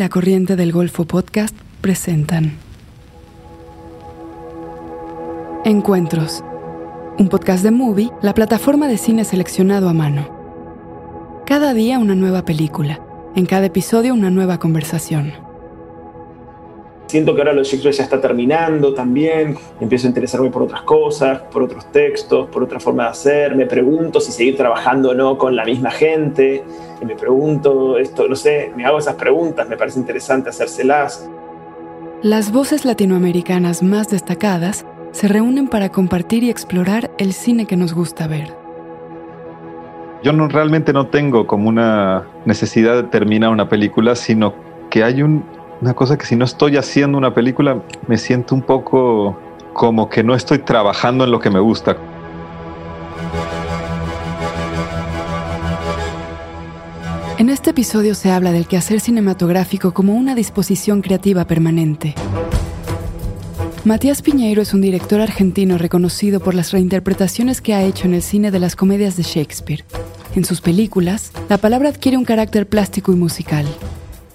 La Corriente del Golfo Podcast presentan Encuentros, un podcast de Movie, la plataforma de cine seleccionado a mano. Cada día una nueva película, en cada episodio una nueva conversación. Siento que ahora lo de Shakespeare ya está terminando también, empiezo a interesarme por otras cosas, por otros textos, por otra forma de hacer, me pregunto si seguir trabajando o no con la misma gente, y me pregunto esto, no sé, me hago esas preguntas, me parece interesante hacérselas. Las voces latinoamericanas más destacadas se reúnen para compartir y explorar el cine que nos gusta ver. Yo no, realmente no tengo como una necesidad de terminar una película, sino que hay un, una cosa que si no estoy haciendo una película, me siento un poco como que no estoy trabajando en lo que me gusta. En este episodio se habla del quehacer cinematográfico como una disposición creativa permanente. Matías Piñeiro es un director argentino reconocido por las reinterpretaciones que ha hecho en el cine de las comedias de Shakespeare. En sus películas, la palabra adquiere un carácter plástico y musical.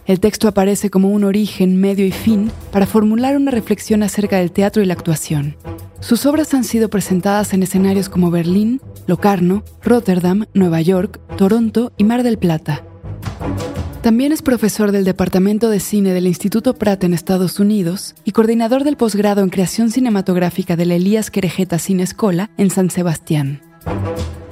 El texto aparece como un origen, medio y fin para formular una reflexión acerca del teatro y la actuación. Sus obras han sido presentadas en escenarios como Berlín, Locarno, Rotterdam, Nueva York, Toronto y Mar del Plata. También es profesor del Departamento de Cine del Instituto Pratt en Estados Unidos y coordinador del posgrado en creación cinematográfica de la Elías Querejeta Cine Escola en San Sebastián.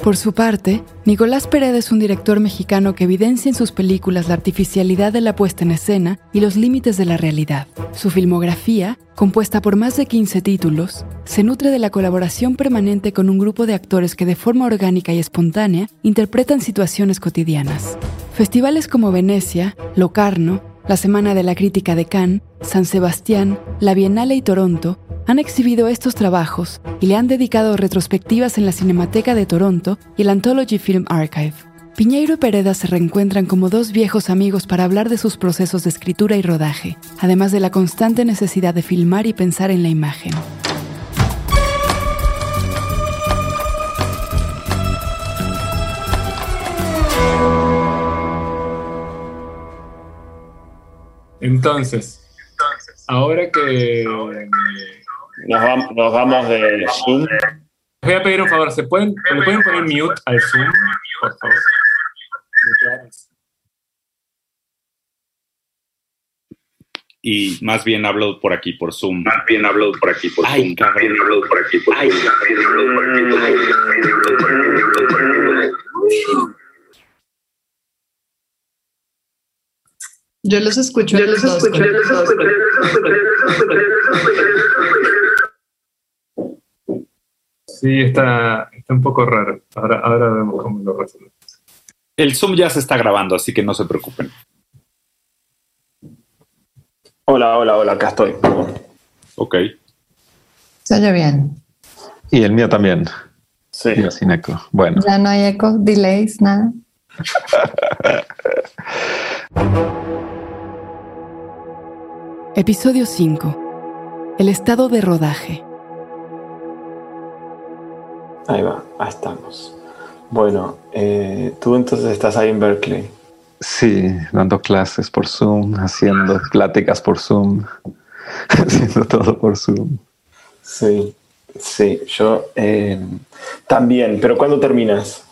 Por su parte, Nicolás Pérez es un director mexicano que evidencia en sus películas la artificialidad de la puesta en escena y los límites de la realidad. Su filmografía, compuesta por más de 15 títulos, se nutre de la colaboración permanente con un grupo de actores que de forma orgánica y espontánea interpretan situaciones cotidianas. Festivales como Venecia, Locarno, la Semana de la Crítica de Cannes, San Sebastián, la Bienale y Toronto han exhibido estos trabajos y le han dedicado retrospectivas en la Cinemateca de Toronto y el Anthology Film Archive. Piñeiro y Pereda se reencuentran como dos viejos amigos para hablar de sus procesos de escritura y rodaje, además de la constante necesidad de filmar y pensar en la imagen. Entonces, ahora que nos, vamos de Zoom. voy a pedir un favor, ¿se pueden, ¿le pueden poner mute al Zoom, por favor? Y más bien hablo por aquí, por Zoom. Más bien hablo por aquí, por Ay, Zoom. cabrón. Más bien hablo por aquí, por Ay, Zoom. Más bien hablo por aquí, por Zoom. Yo los escucho. Yo los escucho, yo los escucho. Sí, está, está un poco raro. Ahora, ahora vemos cómo lo resolvemos. El Zoom ya se está grabando, así que no se preocupen. Hola, hola, hola, acá estoy. Ok. Se oye bien. Y el mío también. Sí. Sin eco. Bueno, Ya no hay eco, delays, nada. Episodio 5. El estado de rodaje. Ahí va, ahí estamos. Bueno, eh, tú entonces estás ahí en Berkeley. sí, dando clases por Zoom, haciendo pláticas por Zoom, haciendo todo por Zoom. Sí, sí, yo eh, también, pero ¿cuándo terminas?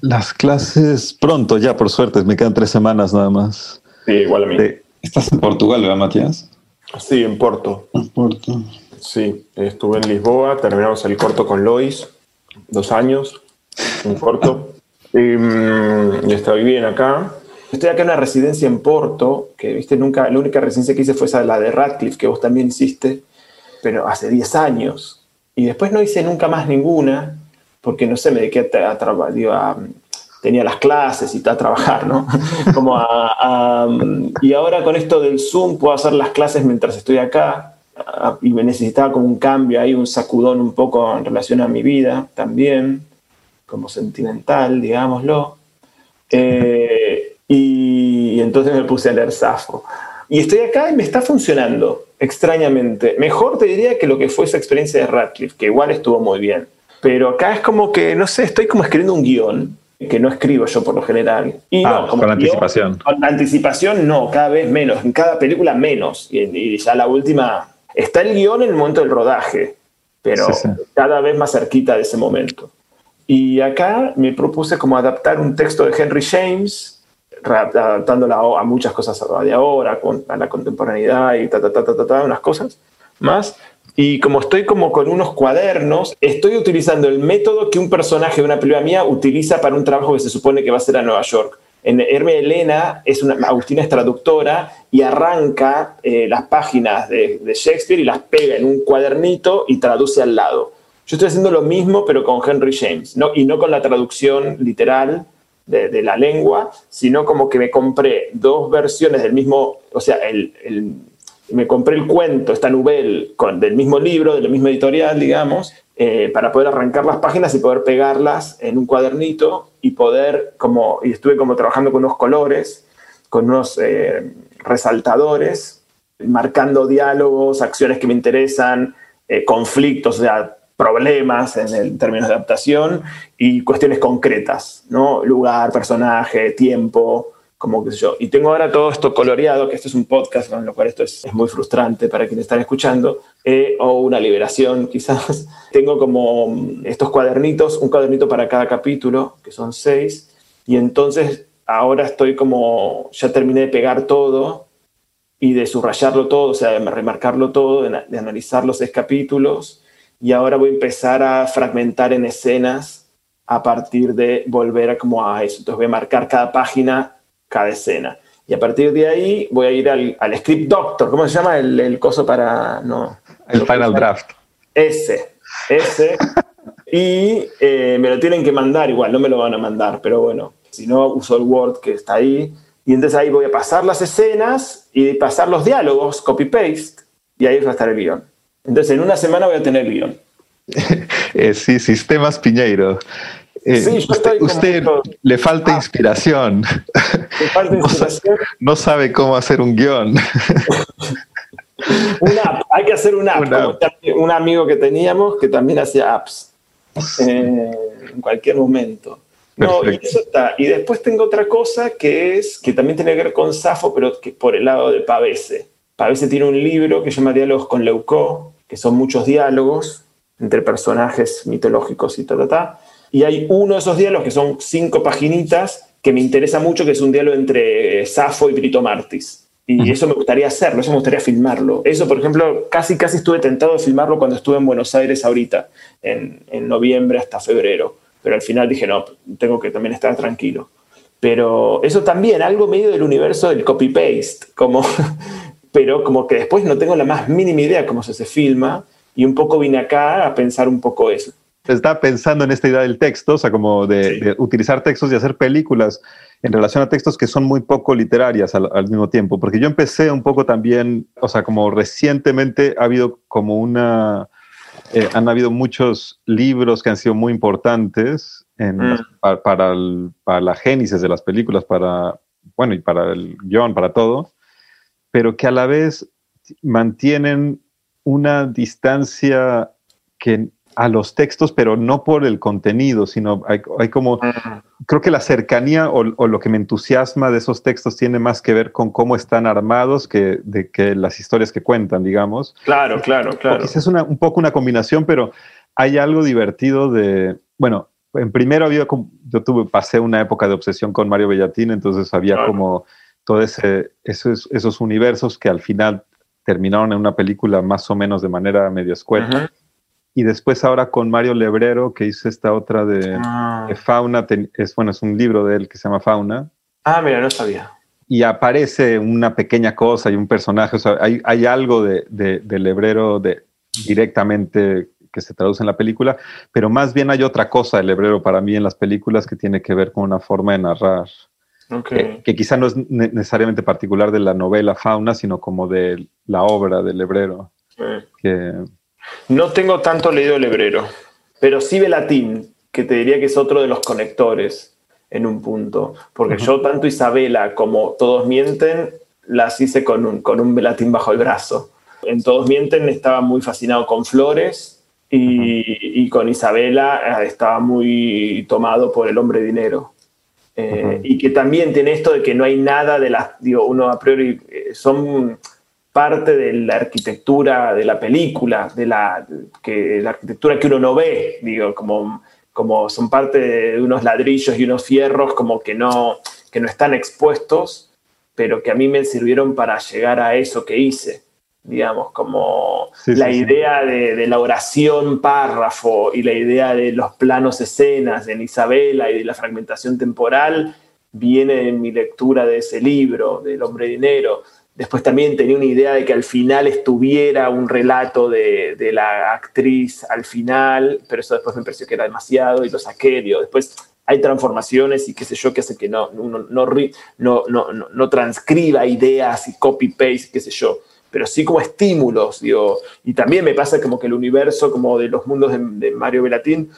Las clases pronto, ya por suerte, me quedan tres semanas nada más. Sí, igual a mí. Estás en Portugal, ¿verdad, Matías? Sí, en Porto. En Porto. Sí, estuve en Lisboa, terminamos el corto con Lois, dos años, un corto. Y, mm, y estoy bien acá. Estoy acá en una residencia en Porto, que viste, nunca, la única residencia que hice fue esa, la de Radcliffe, que vos también hiciste, pero hace 10 años. Y después no hice nunca más ninguna, porque no sé, me dediqué a, a trabajar, tenía las clases y tal, a trabajar, ¿no? Como a, a- y ahora con esto del Zoom puedo hacer las clases mientras estoy acá y me necesitaba como un cambio ahí, un sacudón un poco en relación a mi vida también, como sentimental, digámoslo. Eh, y, y entonces me puse a leer Safo. Y estoy acá y me está funcionando, extrañamente. Mejor te diría que lo que fue esa experiencia de Radcliffe, que igual estuvo muy bien. Pero acá es como que, no sé, estoy como escribiendo un guion que no escribo yo por lo general. Y Ah, no, como con anticipación. con anticipación no, cada vez menos, en cada película menos. Y, y ya la última, está el guion en el momento del rodaje, pero Sí, sí. cada vez más cerquita de ese momento. Y acá me propuse como adaptar un texto de Henry James, adaptándolo a, muchas cosas de ahora, a la contemporaneidad y ta, ta, ta, ta, ta, ta, unas cosas más. Y como estoy como con unos cuadernos, estoy utilizando el método que un personaje de una película mía utiliza para un trabajo que se supone que va a ser a Nueva York. En Herme Elena, es una, Agustina es traductora y arranca eh, las páginas de, de Shakespeare y las pega en un cuadernito y traduce al lado. Yo estoy haciendo lo mismo, pero con Henry James, ¿no? y no con la traducción literal de, de la lengua, sino como que me compré dos versiones del mismo, o sea, el, el- me compré el cuento, esta novela, con, del mismo libro, de la misma editorial, digamos, eh, para poder arrancar las páginas y poder pegarlas en un cuadernito y poder, como, y estuve como trabajando con unos colores, con unos eh, resaltadores, marcando diálogos, acciones que me interesan, eh, conflictos, o sea, problemas en el términos de adaptación y cuestiones concretas, ¿no? Lugar, personaje, tiempo, como que yo. Y tengo ahora todo esto coloreado, que esto es un podcast, con lo cual esto es, es muy frustrante para quienes están escuchando, eh, o una liberación quizás. tengo como mm, estos cuadernitos, un cuadernito para cada capítulo, que son seis, y entonces ahora estoy como, ya terminé de pegar todo y de subrayarlo todo, o sea, de remarcarlo todo, de, de analizar los seis capítulos, y ahora voy a empezar a fragmentar en escenas a partir de volver a como a eso. Entonces voy a marcar cada página, cada escena. Y a partir de ahí voy a ir al, al script doctor, ¿cómo se llama el, el coso para...? No, El final draft. ese, ese. y eh, me lo tienen que mandar igual, no me lo van a mandar, pero bueno, si no uso el Word que está ahí. Y entonces ahí voy a pasar las escenas y pasar los diálogos, copy-paste, y ahí va a estar el guion. Entonces en una semana voy a tener el guion. Eh, sí, sistemas Piñeiro. Eh, Sí, yo usted le falta Ah. inspiración. Me falta inspiración. No sabe cómo hacer un guion. Una app, hay que hacer una app. Una como un amigo que teníamos que también hacía apps eh, en cualquier momento. No, y eso está. Y después tengo otra cosa que es que también tiene que ver con Safo, pero que por el lado de Pavese. Pavese tiene un libro que se llama Diálogos con Leucó, que son muchos diálogos entre personajes mitológicos y ta, ta, ta. Y hay uno de esos diálogos que son cinco paginitas que me interesa mucho, que es un diálogo entre Safo y Brito Martis. Y eso me gustaría hacerlo, eso me gustaría filmarlo. Eso, por ejemplo, casi casi estuve tentado de filmarlo cuando estuve en Buenos Aires ahorita, en, en noviembre hasta febrero. Pero al final dije, no, tengo que también estar tranquilo. Pero eso también, algo medio del universo del copy-paste, como, pero como que después no tengo la más mínima idea cómo se, se filma y un poco vine acá a pensar un poco eso. Estaba pensando en esta idea del texto, o sea, como de, Sí. de utilizar textos y hacer películas en relación a textos que son muy poco literarias al, al mismo tiempo, porque yo empecé un poco también, o sea, como recientemente ha habido como una, eh, han habido muchos libros que han sido muy importantes en Mm. las- pa- para, el- para la génesis de las películas, para, bueno, y para el guion, para todo, pero que a la vez mantienen una distancia que a los textos, pero no por el contenido, sino hay, hay como, creo que la cercanía o, o, lo que me entusiasma de esos textos tiene más que ver con cómo están armados que de que las historias que cuentan, digamos. Claro, claro, claro. Es una, un poco una combinación, pero hay algo divertido de, bueno, en primero había, yo tuve, pasé una época de obsesión con Mario Bellatín, entonces había Claro. como todo ese, esos, esos universos que al final terminaron en una película más o menos de manera medio escueta. Y después ahora con Mario Lebrero, que hizo esta otra de, Ah. de Fauna, es, bueno, es un libro de él que se llama Fauna, Ah, mira, no sabía. y aparece una pequeña cosa y un personaje, o sea, hay, hay algo de, de, de Lebrero de, directamente que se traduce en la película, pero más bien hay otra cosa de Lebrero para mí en las películas que tiene que ver con una forma de narrar, Ok. que, que quizá no es ne- necesariamente particular de la novela Fauna, sino como de la obra de Lebrero, Eh. que No tengo tanto leído el hebrero, pero sí Velatín, que te diría que es otro de los conectores en un punto. Porque yo, tanto Isabela como Todos Mienten, las hice con un, con un Velatín bajo el brazo. En Todos Mienten estaba muy fascinado con Flores Y, y con Isabela eh, estaba muy tomado por el hombre dinero. Eh. Y que también tiene esto de que no hay nada de las, digo, uno a priori eh, son parte de la arquitectura de la película, de la, que, la arquitectura que uno no ve, digo, como, como son parte de unos ladrillos y unos fierros como que no, que no están expuestos, pero que a mí me sirvieron para llegar a eso que hice, digamos, como Sí, la sí, sí. idea de, de la oración párrafo y la idea de los planos escenas en Isabela y de la fragmentación temporal viene de mi lectura de ese libro, del hombre dinero. Después también tenía una idea de que al final estuviera un relato de, de la actriz al final, pero eso después me pareció que era demasiado y lo saqué. Después hay transformaciones y qué sé yo que hace que no, no, no, no, no, transcriba ideas y copy-paste, qué sé yo, pero sí como estímulos. Digo. Y también me pasa como que el universo como de los mundos de, Mario Belatín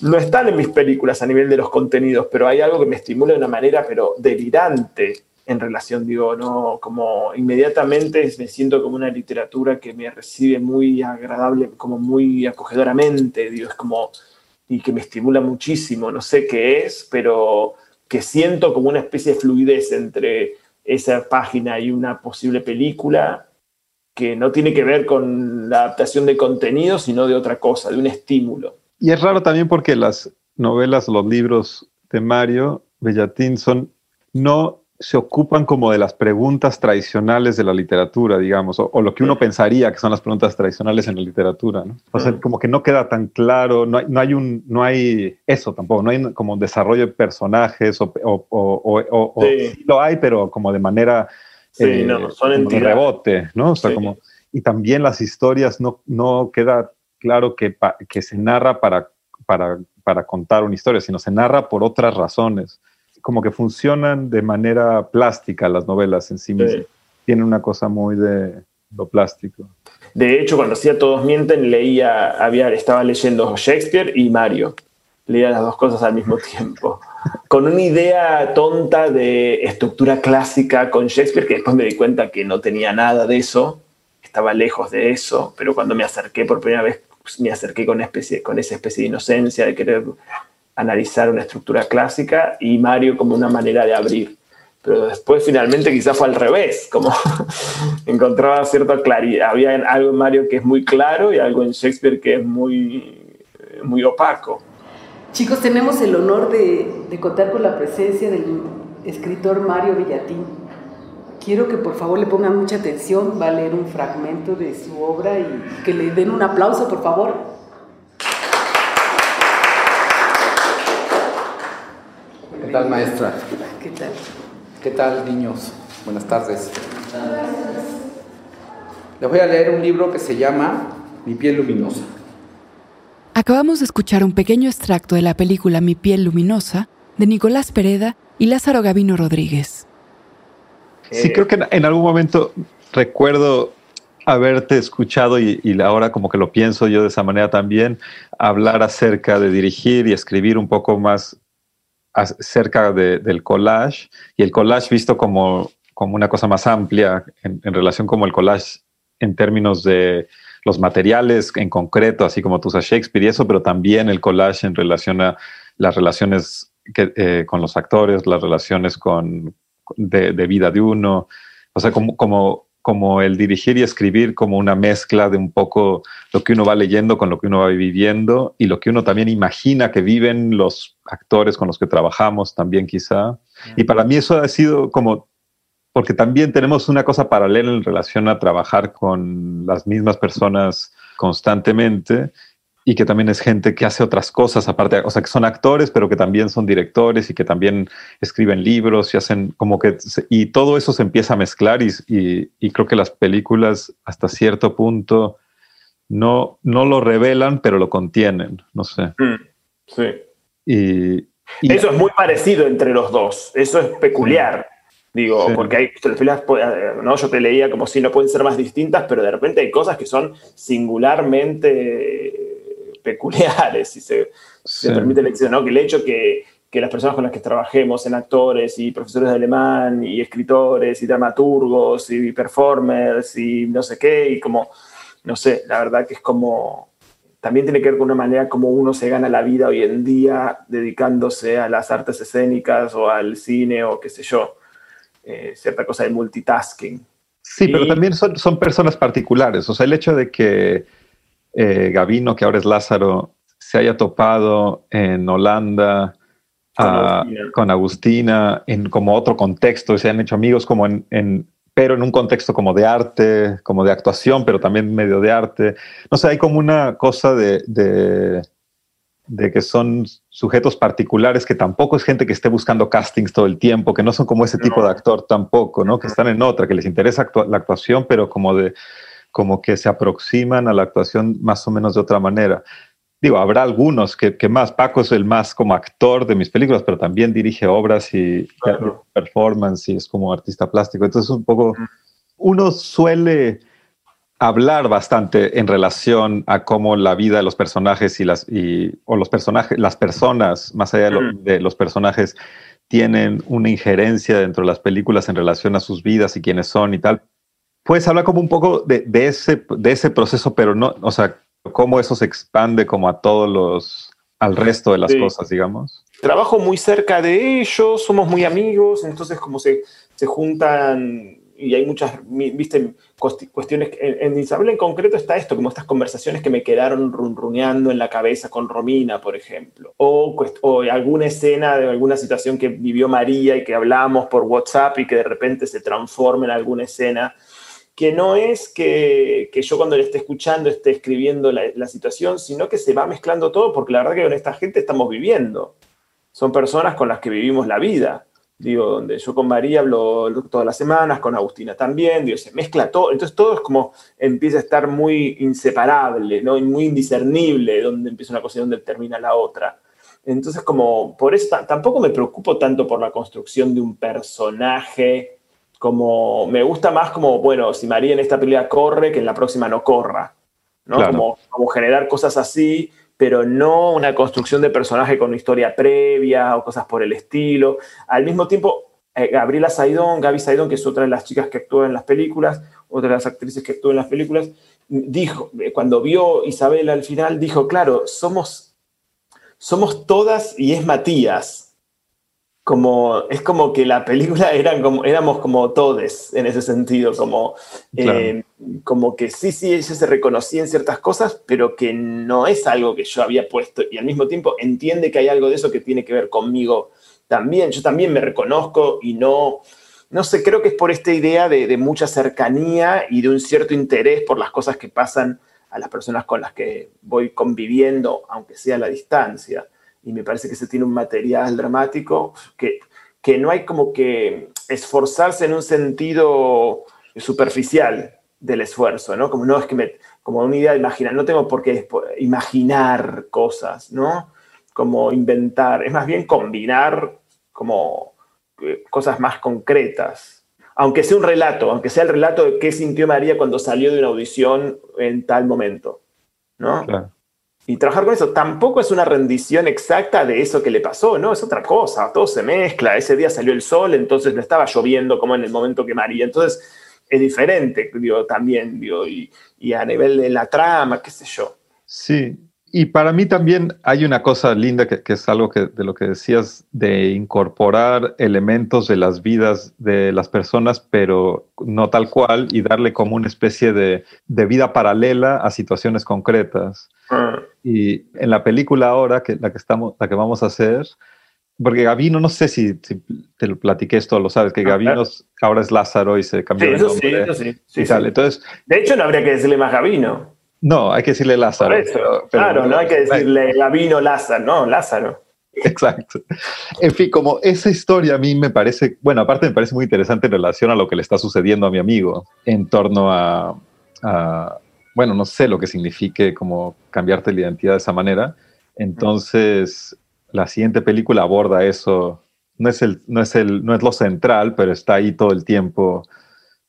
no están en mis películas a nivel de los contenidos, pero hay algo que me estimula de una manera pero delirante en relación, digo, no, como inmediatamente me siento como una literatura que me recibe muy agradable, como muy acogedoramente, digo, es como, y que me estimula muchísimo, no sé qué es, pero que siento como una especie de fluidez entre esa página y una posible película que no tiene que ver con la adaptación de contenido, sino de otra cosa, de un estímulo. Y es raro también porque las novelas, los libros de Mario Bellatín son, no se ocupan como de las preguntas tradicionales de la literatura, digamos, o, o lo que uno pensaría que son las preguntas tradicionales en la literatura, ¿no? O sea, como que no queda tan claro, no hay, no hay un, no hay eso tampoco, no hay como un desarrollo de personajes o, o, o- Sí. sí lo hay, pero como de manera Sí, eh, no, son como de rebote, ¿no? O sea, como, y también las historias no, no queda claro que, pa- que se narra para, para, para contar una historia, sino se narra por otras razones. Como que funcionan de manera plástica las novelas en sí mismas. Sí. Tienen una cosa muy de lo plástico. De hecho, cuando hacía Todos Mienten, leía, había, estaba leyendo Shakespeare y Mario. Leía las dos cosas al mismo tiempo. Con una idea tonta de estructura clásica con Shakespeare, que después me di cuenta que no tenía nada de eso, estaba lejos de eso, pero cuando me acerqué por primera vez, pues, me acerqué con, especie, con esa especie de inocencia de querer analizar una estructura clásica y Mario como una manera de abrir. Pero después finalmente quizás fue al revés, como encontraba cierta claridad. Había algo en Mario que es muy claro y algo en Shakespeare que es muy, muy opaco. Chicos, tenemos el honor de, de contar con la presencia del escritor Mario Villatín. Quiero que por favor le pongan mucha atención, va a leer un fragmento de su obra y que le den un aplauso, por favor. ¿Qué tal, maestra? ¿Qué tal? ¿Qué tal, niños? Buenas tardes. Les voy a leer un libro que se llama Mi piel luminosa. Acabamos de escuchar un pequeño extracto de la película Mi piel luminosa de Nicolás Pereda y Lázaro Gavino Rodríguez. Sí, creo que en, en algún momento recuerdo haberte escuchado y, y ahora como que lo pienso yo de esa manera también, hablar acerca de dirigir y escribir un poco más acerca de, del collage y el collage visto como, como una cosa más amplia en, relación como el collage en términos de los materiales en concreto, así como tú usas Shakespeare y eso, pero también el collage en relación a las relaciones eh, con los actores, las relaciones con, de, de, vida de uno, o sea, como, como, como el dirigir y escribir como una mezcla de un poco lo que uno va leyendo con lo que uno va viviendo y lo que uno también imagina que viven los actores con los que trabajamos también quizá. Y para mí eso ha sido como, porque también tenemos una cosa paralela en relación a trabajar con las mismas personas constantemente y que también es gente que hace otras cosas aparte, o sea, que son actores, pero que también son directores y que también escriben libros y hacen como que, y todo eso se empieza a mezclar y, y, y creo que las películas hasta cierto punto no, no lo revelan, pero lo contienen, no sé. Sí. Y, y eso es muy parecido entre los dos, eso es peculiar. Digo, sí. porque hay ¿no? Yo te leía como si no pueden ser más distintas, pero de repente hay cosas que son singularmente peculiares, si se, sí. se permite la acción, ¿no? Que el hecho que, que, las personas con las que trabajemos, en actores y profesores de alemán, y escritores, y dramaturgos, y performers, y no sé qué, y como, no sé, la verdad que es como también tiene que ver con una manera como uno se gana la vida hoy en día dedicándose a las artes escénicas o al cine o qué sé yo, eh, cierta cosa de multitasking. Sí, pero también son, son, personas particulares. O sea, el hecho de que eh, Gavino, que ahora es Lázaro, se haya topado en Holanda con, ah, Agustina. con Agustina. en como otro contexto, se han hecho amigos como en, en, pero en un contexto como de arte, como de actuación, pero también medio de arte. No sé, hay como una cosa de, de, de que son sujetos particulares que tampoco es gente que esté buscando castings todo el tiempo, que no son como ese tipo de actor tampoco, ¿no? Que están en otra, que les interesa actua la actuación, pero como de como que se aproximan a la actuación más o menos de otra manera. Digo, habrá algunos que, que más. Paco es el más como actor de mis películas, pero también dirige obras y claro. performance y es como artista plástico. Entonces, un poco, uno suele hablar bastante en relación a cómo la vida de los personajes y las y, o los personajes, las personas, más allá de, lo, de, los personajes, tienen una injerencia dentro de las películas en relación a sus vidas y quiénes son y tal. Puedes hablar como un poco de, de ese, de ese proceso, pero no, o sea, cómo eso se expande como a todos los, al resto de las sí. cosas, digamos. Trabajo muy cerca de ellos, somos muy amigos, entonces como se, se juntan y hay muchas, viste, cuestiones, en, en, Isabel en concreto está esto, como estas conversaciones que me quedaron runruneando en la cabeza con Romina, por ejemplo, o, o, alguna escena de alguna situación que vivió María y que hablamos por WhatsApp y que de repente se transforma en alguna escena, que no es que, que yo cuando le esté escuchando esté escribiendo la, situación, sino que se va mezclando todo, porque la verdad que con esta gente estamos viviendo, son personas con las que vivimos la vida digo, donde yo con María hablo todas las semanas, con Agustina también, digo, se mezcla todo, entonces todo es como empieza a estar muy inseparable, ¿no? Y muy indiscernible, donde empieza una cosa y donde termina la otra. Entonces, como, por eso tampoco me preocupo tanto por la construcción de un personaje, como, me gusta más como, bueno, si María en esta pelea corre, que en la próxima no corra, ¿no? Claro. Como, como generar cosas así, pero no una construcción de personaje con una historia previa o cosas por el estilo. Al mismo tiempo, eh, Gabriela Saidón, Gaby Saidón, que es otra de las chicas que actúa en las películas, otra de las actrices que actúa en las películas, dijo, eh, cuando vio Isabel al final, dijo, claro, somos, somos todas y es Matías. Como, es como que la película eran como, éramos como todes en ese sentido, como, claro. eh, como que sí, sí, ella se reconocía en ciertas cosas, pero que no es algo que yo había puesto y al mismo tiempo entiende que hay algo de eso que tiene que ver conmigo también. Yo también me reconozco y no, no sé, creo que es por esta idea de, de mucha cercanía y de un cierto interés por las cosas que pasan a las personas con las que voy conviviendo, aunque sea a la distancia y me parece que se tiene un material dramático que, que no hay como que esforzarse en un sentido superficial del esfuerzo, ¿no? Como no es que me, como una idea de imaginar, no tengo por qué imaginar cosas, ¿no? Como inventar, es más bien combinar como eh, cosas más concretas. Aunque sea un relato, aunque sea el relato de qué sintió María cuando salió de una audición en tal momento, ¿no? Claro y trabajar con eso tampoco es una rendición exacta de eso que le pasó, ¿no? Es otra cosa, todo se mezcla. Ese día salió el sol, entonces no estaba lloviendo como en el momento que María. Entonces es diferente, digo, también, digo, y, y a nivel de la trama, qué sé yo. Sí, y para mí también hay una cosa linda que, que, es algo que, de lo que decías, de incorporar elementos de las vidas de las personas, pero no tal cual, y darle como una especie de, de vida paralela a situaciones concretas. Ah. Y en la película ahora, que la que, estamos, la que vamos a hacer, porque Gavino, no sé si, si te lo platiqué esto, lo sabes, que ah, Gavino ahora es Lázaro y se cambió sí, el nombre. Sí, eso sí, sí, y tal. Entonces, de hecho, no habría que decirle más Gavino. No, hay que decirle Lázaro. Por eso, pero, pero, claro, no hay que decirle Gavino Lázaro, no, Lázaro. Exacto. En fin, como esa historia a mí me parece, bueno, aparte me parece muy interesante en relación a lo que le está sucediendo a mi amigo en torno a, a bueno, no sé lo que signifique como cambiarte la identidad de esa manera. Entonces, la siguiente película aborda eso. No es, el, no, es el, no es lo central, pero está ahí todo el tiempo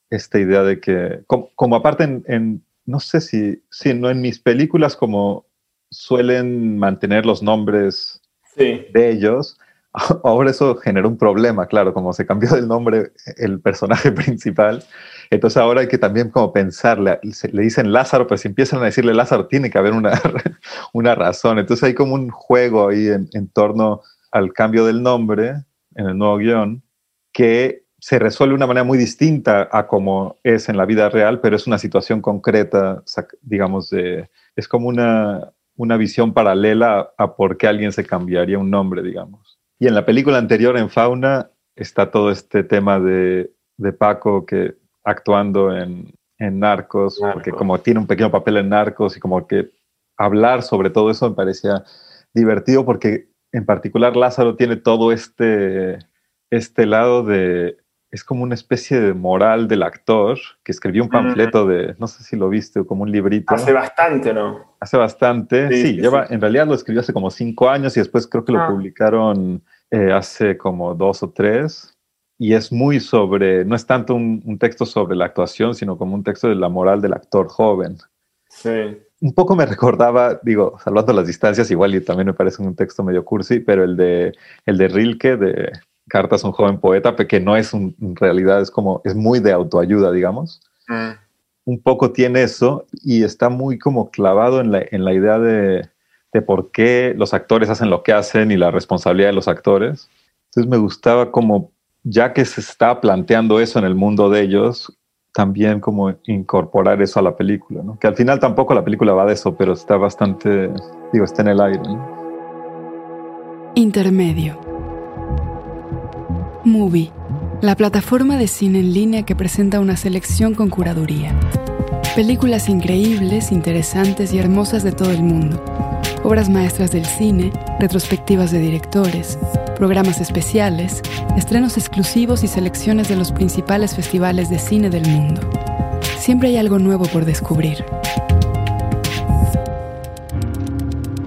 esta idea de que, como, como aparte en, en, no sé si, si no en mis películas como suelen mantener los nombres sí. de ellos, ahora eso generó un problema, claro, como se cambió del nombre el personaje principal. Entonces ahora hay que también como pensarle, le dicen Lázaro, pero si empiezan a decirle Lázaro tiene que haber una, una razón. Entonces hay como un juego ahí en, en torno al cambio del nombre en el nuevo guion que se resuelve de una manera muy distinta a como es en la vida real, pero es una situación concreta, digamos, de, es como una, una visión paralela a por qué alguien se cambiaría un nombre, digamos. Y en la película anterior, en Fauna, está todo este tema de, de Paco que actuando en, en Narcos, porque como tiene un pequeño papel en Narcos y como que hablar sobre todo eso me parecía divertido porque en particular Lázaro tiene todo este, este lado de es como una especie de moral del actor que escribió un panfleto de, no sé si lo viste, como un librito. Hace bastante, ¿no? Hace bastante, sí, lleva, en realidad lo escribió hace como cinco años y después creo que lo Ah. publicaron eh, hace como dos o tres. Y es muy sobre, no es tanto un, un texto sobre la actuación, sino como un texto de la moral del actor joven. Sí. Un poco me recordaba, digo, salvando las distancias, igual y también me parece un texto medio cursi, pero el de, el de Rilke, de Cartas a un joven poeta, que no es un- en realidad, es como, es muy de autoayuda, digamos. Mm. Un poco tiene eso y está muy como clavado en la, en la idea de, de por qué los actores hacen lo que hacen y la responsabilidad de los actores. Entonces me gustaba como, ya que se está planteando eso en el mundo de ellos, también como incorporar eso a la película, ¿no? Que al final tampoco la película va de eso, pero está bastante, digo, está en el aire, ¿no? Intermedio. Movie, la plataforma de cine en línea que presenta una selección con curaduría. Películas increíbles, interesantes y hermosas de todo el mundo. Obras maestras del cine, retrospectivas de directores, programas especiales, estrenos exclusivos y selecciones de los principales festivales de cine del mundo. Siempre hay algo nuevo por descubrir.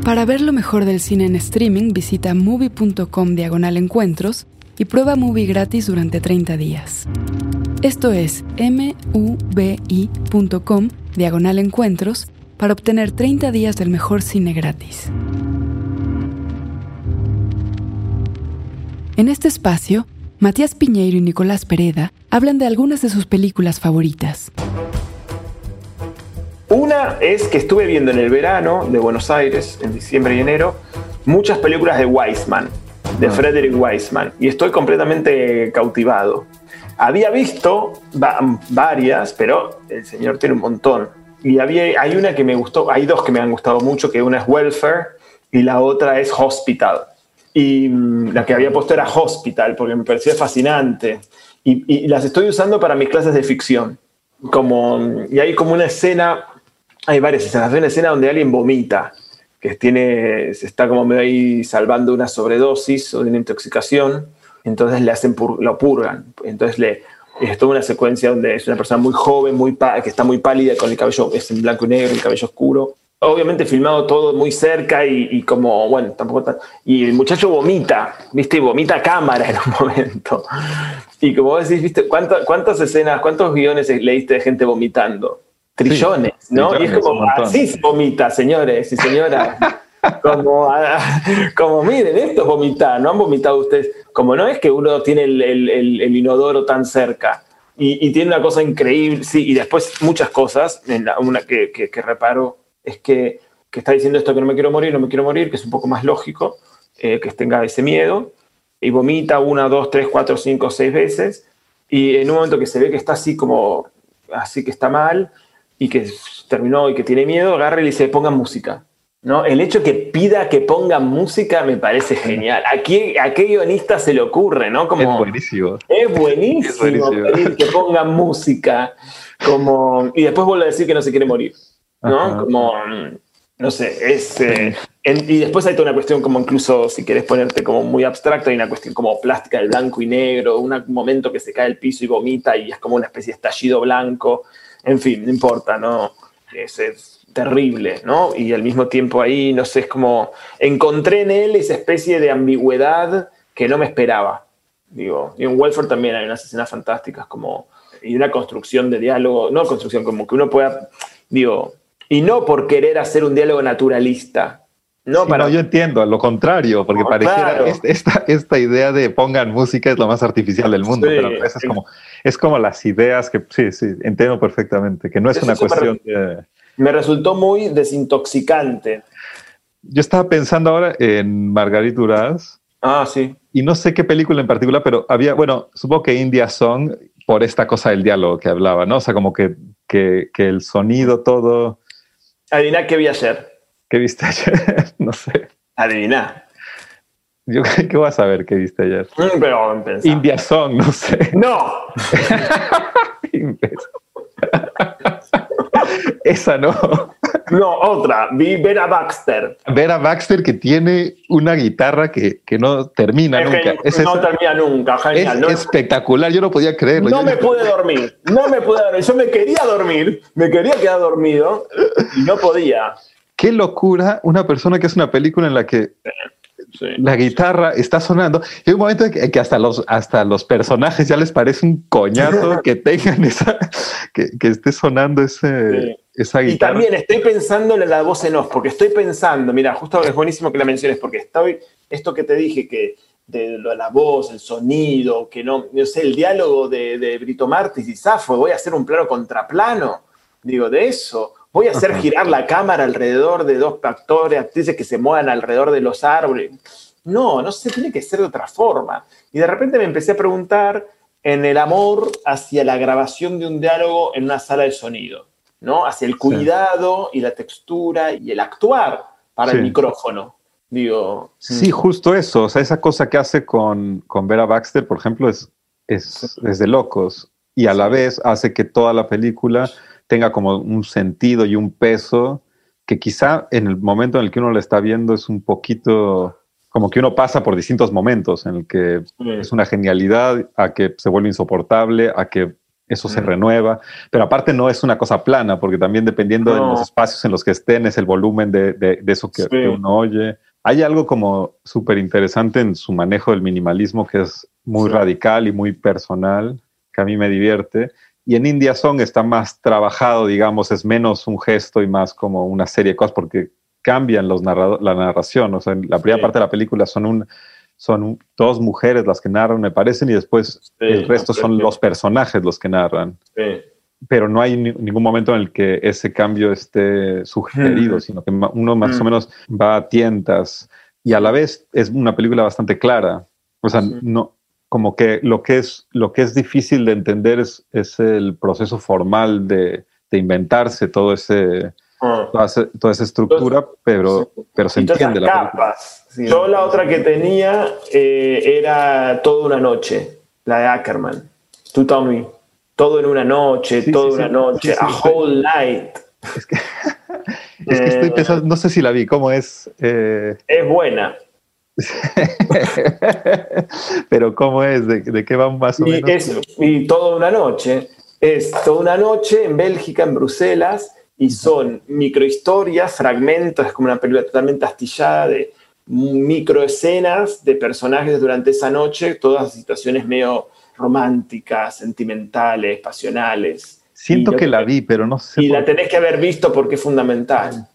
Para ver lo mejor del cine en streaming, visita movie.com diagonal encuentros y prueba Movie gratis durante 30 días. Esto es mubi.com diagonal encuentros para obtener 30 días del mejor cine gratis. En este espacio, Matías Piñeiro y Nicolás Pereda hablan de algunas de sus películas favoritas. Una es que estuve viendo en el verano de Buenos Aires, en diciembre y enero, muchas películas de Weisman, de. Frederick Weisman, y estoy completamente cautivado. Había visto va- varias, pero el señor tiene un montón. Y había, hay una que me gustó, hay dos que me han gustado mucho, que una es Welfare y la otra es Hospital. Y mm, la que había puesto era Hospital, porque me parecía fascinante. Y, las estoy usando para mis clases de ficción. Como, y hay como una escena, hay varias escenas. Hay una escena donde alguien vomita, que tiene, se está como medio ahí salvando una sobredosis o de una intoxicación. Entonces le hacen pur- lo purgan. Entonces le, es toda una secuencia donde es una persona muy joven, muy que está muy pálida, con el cabello es blanco y negro, el cabello oscuro. Obviamente filmado todo muy cerca y, y como, bueno, tampoco tan... Y el muchacho vomita, ¿viste? Y vomita a cámara en un momento. Y como vos decís, ¿viste? ¿Cuántas, cuántas escenas, cuántos guiones leíste de gente vomitando? Trillones, ¿no? y es trillones, como, así vomita, señores y señoras. como, ah, como, miren, esto es vomitar, no han vomitado ustedes. Como no es que uno tiene el, el- el- el inodoro tan cerca y, y tiene una cosa increíble, sí, y después muchas cosas, en la- una que, que- que reparo es que, que está diciendo esto que no me quiero morir, no me quiero morir, que es un poco más lógico, eh, que tenga ese miedo, y vomita una, dos, tres, cuatro, cinco, seis veces, y en un momento que se ve que está así como, así que está mal, y que terminó y que tiene miedo, agarra y le dice, pongan música. ¿No? El hecho que pida que pongan música me parece genial. ¿A qué, a qué guionista se le ocurre? ¿no? Como, Es buenísimo. es buenísimo, Es buenísimo. pedir que pongan música. Como, y después vuelve a decir que no se quiere morir. ¿no? Ajá. Como, no sé, es... eh, en- y después hay toda una cuestión como incluso, si querés ponerte como muy abstracta, hay una cuestión como plástica del blanco y negro, un momento que se cae al piso y vomita y es como una especie de estallido blanco. En fin, no importa, ¿no? Es, terrible, ¿no? Y al mismo tiempo ahí, no sé, es como... Encontré en él esa especie de ambigüedad que no me esperaba. Digo, y en Welfare también hay unas escenas fantásticas como... Y una construcción de diálogo, no construcción, como que uno pueda... Digo, y no por querer hacer un diálogo naturalista, No, para. no, yo entiendo, a lo contrario, porque No, pareciera claro. este- esta, esta idea de pongan música es lo más artificial del mundo, Sí, pero eso es como, es como las ideas que, sí, sí, entiendo perfectamente, que no es Eso una cuestión de... Me resultó muy desintoxicante. Yo estaba pensando ahora en Margarit Duras Ah, sí. y no sé qué película en particular, pero había, bueno, supongo que India Song por esta cosa del diálogo que hablaba, ¿no? O sea, como que, que, que el sonido, todo... Adivina qué vi ayer. ¿Qué viste ayer? no sé. Adivina. Yo, ¿Qué vas a ver qué viste ayer? Mm, Pero. India Song, no sé. No. Esa no. No, otra. Vi Vera Baxter. Ver a Baxter que tiene una guitarra que, que no termina Es nunca. Es, no esa- termina nunca. es Genial. no, espectacular, yo no podía creerlo. no Yo- me pude dormir. No me pude dormir. Yo me quería dormir. Me quería quedar dormido y no podía. Qué locura una persona que hace una película en la que Sí. la guitarra está sonando. Y hay un momento en que, en que hasta, los, hasta los personajes ya les parece un coñazo que tengan esa, que, que esté sonando ese, esa Y guitarra. también estoy pensando en la voz en off, porque estoy pensando, mira, justo es buenísimo que la menciones, porque estoy, esto que te dije, que de la voz, el sonido, que no, no sé, el diálogo de, de Brito Martis y Safo, voy a hacer un plano contraplano, digo, de eso, voy a hacer girar la cámara alrededor de dos actores, actrices que se muevan alrededor de los árboles. No, no sé, tiene que ser de otra forma. Y de repente me empecé a preguntar en el amor hacia la grabación de un diálogo en una sala de sonido. ¿no? Hacia el cuidado y la textura y el actuar para el micrófono. Digo, Sí, justo eso. O sea, esa cosa que hace con, con Vera Baxter, por ejemplo, es, es, es de locos. Y a la vez hace que toda la película tenga como un sentido y un peso que quizá en el momento en el que uno la está viendo es un poquito como que uno pasa por distintos momentos en el que es una genialidad, a que se vuelve insoportable, a que eso se Mm. renueva, pero aparte no es una cosa plana, porque también dependiendo de los espacios en los que estén es el volumen de, de- de eso que, Sí. que uno oye. Hay algo como súper interesante en su manejo del minimalismo que es muy radical y muy personal, que a mí me divierte. Y en India Song está más trabajado, digamos, es menos un gesto y más como una serie de cosas, porque cambian los narrado- la narración. O sea, en la primera Sí. parte de la película son un, son un- dos mujeres las que narran, me parecen, y después Sí, el resto son los personajes los que narran. sí. Pero no hay ni- ningún momento en el que ese cambio esté sugerido, Mm. sino que uno más Mm. o menos va a tientas y a la vez es una película bastante clara. O sea, no, como que lo que es, lo que es difícil de entender es, es el proceso formal de, de inventarse todo ese, Ah. toda, ese- toda esa estructura, pero, pero se entiende esas la película. capas. Yo la otra que tenía eh, era Toda una noche, la de Ackerman. Tú, Tommy. Todo en una noche, Sí, toda sí, una sí. noche, Sí, sí, a whole night. Es que, es que estoy Eh, pensando, no sé si la vi, ¿cómo es? Eh, Es buena. pero ¿cómo es? ¿De, de qué va más o Y, menos? es, y toda una noche. Es toda una noche en Bélgica, en Bruselas, y son microhistorias, fragmentos, es como una película totalmente astillada de microescenas de personajes durante esa noche, todas situaciones medio románticas, sentimentales, pasionales. Siento que que- la vi, pero no sé. Y por la tenés que haber visto porque es fundamental.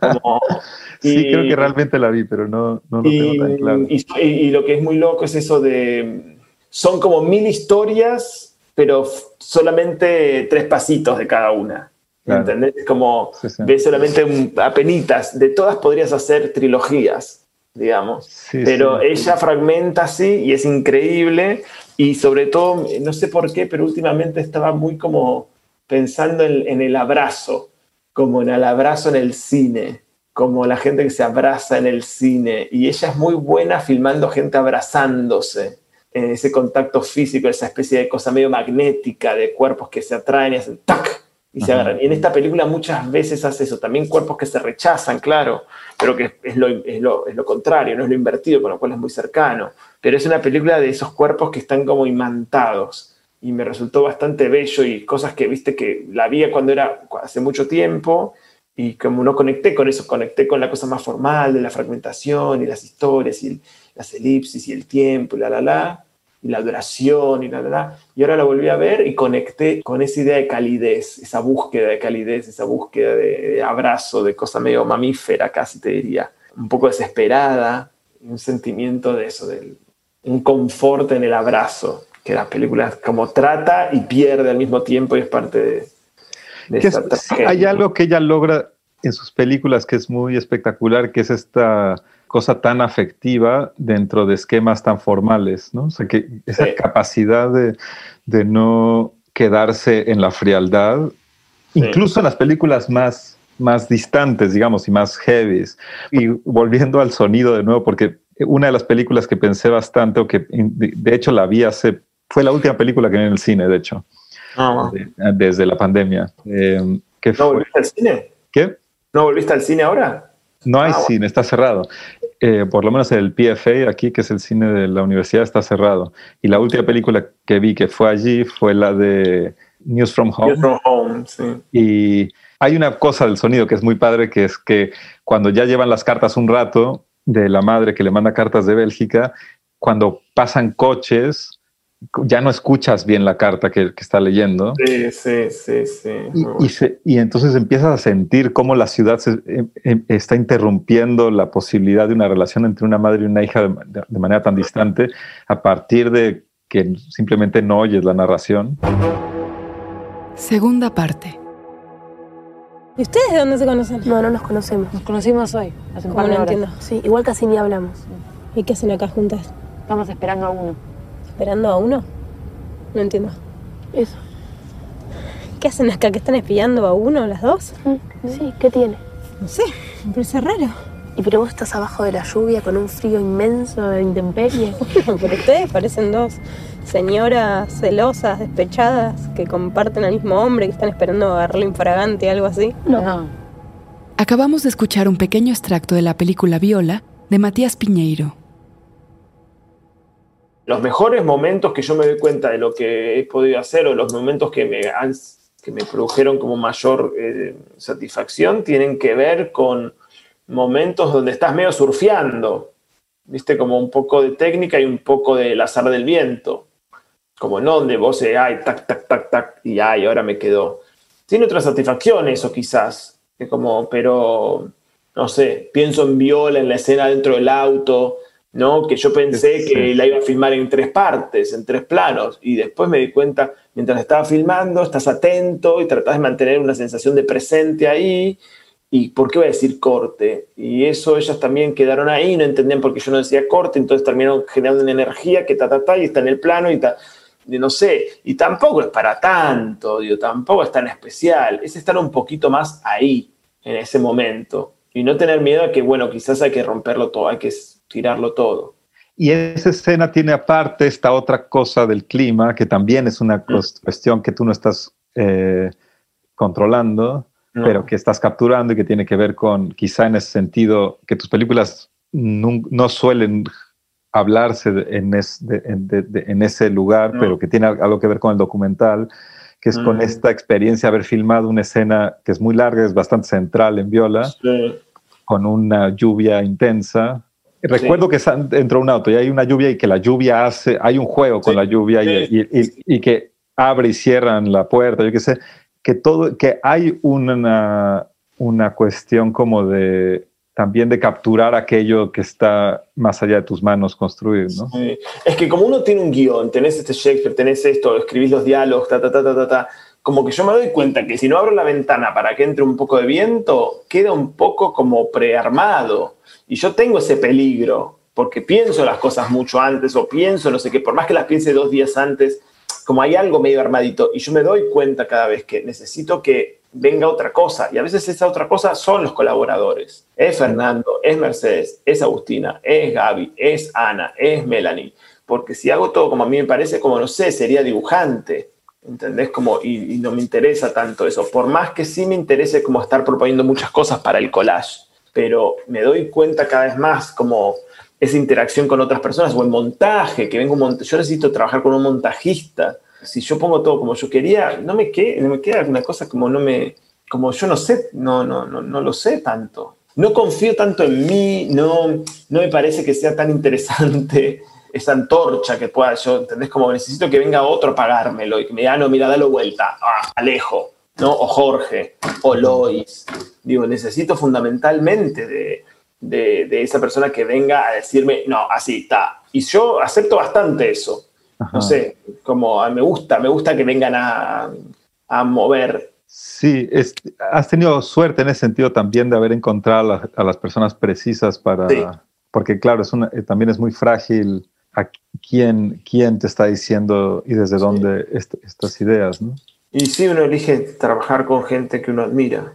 Como- Sí, y- creo que realmente la vi, pero no, no lo y, tengo tan claro. y- lo que es muy loco es eso de. Son como mil historias, pero solamente tres pasitos de cada una. Claro. ¿Entendés? Como Sí, sí. ves solamente un, apenitas. De todas podrías hacer trilogías, digamos. Sí, pero ella fragmenta así y es increíble. Y sobre todo, no sé por qué, pero últimamente estaba muy como pensando en, en el abrazo, como en el abrazo en el cine, como la gente que se abraza en el cine. Y ella es muy buena filmando gente abrazándose, en ese contacto físico, esa especie de cosa medio magnética, de cuerpos que se atraen y hacen ¡tac! y se agarran. Y en esta película muchas veces hace eso, también cuerpos que se rechazan, claro, pero que es lo, es lo, es lo contrario, no es lo invertido, con lo cual es muy cercano. Pero es una película de esos cuerpos que están como imantados. Y me resultó bastante bello y cosas que, viste, que la vi cuando era hace mucho tiempo y como no conecté con eso, conecté con la cosa más formal de la fragmentación y las historias y el- las elipsis y el tiempo y la, la, la. y la adoración y la, la, la. Y ahora la volví a ver y conecté con esa idea de calidez, esa búsqueda de calidez, esa búsqueda de, de abrazo, de cosa medio mamífera casi te diría, un poco desesperada, un sentimiento de eso, de un confort en el abrazo, que la película como trata y pierde al mismo tiempo y es parte de, de Que es- hay algo que ella logra en sus películas que es muy espectacular, que es esta cosa tan afectiva dentro de esquemas tan formales, ¿no? O sea, que esa Sí. capacidad de, de no quedarse en la frialdad, incluso en las películas más, más distantes, digamos, y más heavies. Y volviendo al sonido de nuevo, porque una de las películas que pensé bastante, o que de hecho la vi hace, fue la última película que vi en el cine, de hecho, Ah, de- desde la pandemia. Eh, ¿No fue, volviste al cine? ¿Qué? ¿No volviste al cine ahora? No hay Ah, bueno. cine, está cerrado. Eh, por lo menos el PFA aquí, que es el cine de la universidad, está cerrado. Y la última película que vi que fue allí fue la de News from Home. News from Home, sí. Y hay una cosa del sonido que es muy padre, que es que cuando ya llevan las cartas un rato de la madre que le manda cartas de Bélgica, cuando pasan coches, ya no escuchas bien la carta que, que está leyendo. Sí, sí, sí, sí. Y, y se- y entonces empiezas a sentir cómo la ciudad se- em- em- está interrumpiendo la posibilidad de una relación entre una madre y una hija de, de- de manera tan distante a partir de que simplemente no oyes la narración. Segunda parte. ¿Y ustedes de dónde se conocen? No, no nos conocemos. Nos conocimos hoy, hace un ¿Cómo par de no horas. entiendo? Sí, igual casi ni hablamos. ¿Y qué hacen acá juntas? Estamos esperando a uno. ¿Esperando a uno? No entiendo. Eso. ¿Qué hacen acá? ¿Que están espiando a uno, las dos? Sí, ¿qué tiene? No sé, me parece raro. Y pero vos estás abajo de la lluvia con un frío inmenso de intemperie. Pero ustedes parecen dos señoras celosas, despechadas, que comparten al mismo hombre, que están esperando agarrarlo infragante, algo así. No. Acabamos de escuchar un pequeño extracto de la película Viola de Matías Piñeiro. Los mejores momentos que yo me doy cuenta de lo que he podido hacer o los momentos que me, han, que me produjeron como mayor eh, satisfacción tienen que ver con momentos donde estás medio surfeando, viste, como un poco de técnica y un poco del azar del viento. Como no donde vos, eh, ay, tac, tac, tac, tac, y ay, ahora me quedó. Tiene otra satisfacción eso quizás, que como, pero, no sé, pienso en Viola en la escena dentro del auto, ¿no? Que yo pensé Sí. que la iba a filmar en tres partes, en tres planos, y después me di cuenta, mientras estaba filmando, estás atento y tratás de mantener una sensación de presente ahí, y ¿por qué voy a decir corte? Y eso ellas también quedaron ahí, no entendían por qué yo no decía corte, entonces terminaron generando una energía que ta, ta, ta, y está en el plano y ta, y no sé, y tampoco es para tanto, digo, tampoco es tan especial, es estar un poquito más ahí, en ese momento, y no tener miedo a que, bueno, quizás hay que romperlo todo, hay que tirarlo todo. Y esa escena tiene aparte esta otra cosa del clima, que también es una cos- cuestión que tú no estás eh, controlando, No. pero que estás capturando y que tiene que ver con, quizá en ese sentido, que tus películas no, suelen hablarse en, es- de- de- de- en ese lugar, No. pero que tiene algo que ver con el documental, que es con Mm. esta experiencia de haber filmado una escena que es muy larga, es bastante central en Viola, Sí. con una lluvia intensa. Recuerdo que sa- entró un auto y hay una lluvia y que la lluvia hace, hay un juego con Sí, la lluvia y, sí, y- y- y que abre y cierran la puerta, yo qué sé, que todo, que hay una, una cuestión como de también de capturar aquello que está más allá de tus manos construir, ¿no? Sí. Es que como uno tiene un guion, tenés este Shakespeare, tenés esto, escribís los diálogos, ta, ta, ta, ta, ta, ta, como que yo me doy cuenta que si no abro la ventana para que entre un poco de viento, queda un poco como prearmado. Y yo tengo ese peligro, porque pienso las cosas mucho antes o pienso no sé qué, por más que las piense dos días antes, como hay algo medio armadito. Y yo me doy cuenta cada vez que necesito que venga otra cosa. Y a veces esa otra cosa son los colaboradores. Es Fernando, es Mercedes, es Agustina, es Gaby, es Ana, es Melanie. Porque si hago todo como a mí me parece, como no sé, sería dibujante. ¿Entendés? Como, y, y no me interesa tanto eso. Por más que sí me interese como estar proponiendo muchas cosas para el collage. Pero me doy cuenta cada vez más como esa interacción con otras personas o el montaje, que vengo un yo necesito trabajar con un montajista. Si yo pongo todo como yo quería, no me, que, no me queda alguna cosa como no me, como yo no sé, no, no, no, no lo sé tanto. No confío tanto en mí, no, no me parece que sea tan interesante esa antorcha que pueda yo, ¿entendés? Como necesito que venga otro a pagármelo y que me diga, "Ah, no, mira, dalo vuelta, ah, Alejo, ¿no? O Jorge, o Lois. Digo, necesito fundamentalmente de, de- de esa persona que venga a decirme, no, así está. Y yo acepto bastante eso. No sé, como ah, me gusta, me gusta que vengan a, a mover. Sí, es- has tenido suerte en ese sentido también de haber encontrado a, las- a las personas precisas para... Sí. Porque claro, es una- eh, también es muy frágil a quién, quién te está diciendo y desde dónde est- estas ideas, ¿no? Y sí, uno elige trabajar con gente que uno admira.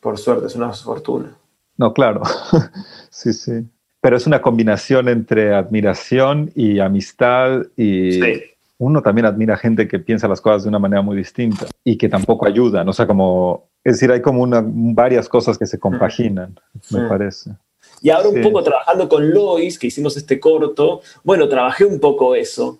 Por suerte, es una fortuna. No, claro. sí, sí. Pero es una combinación entre admiración y amistad y Sí. uno también admira gente que piensa las cosas de una manera muy distinta y que tampoco ayudan. O sea, como, es decir, hay como una, varias cosas que se compaginan, me Sí. parece. Y ahora un poco trabajando con Lois, que hicimos este corto, bueno, trabajé un poco eso.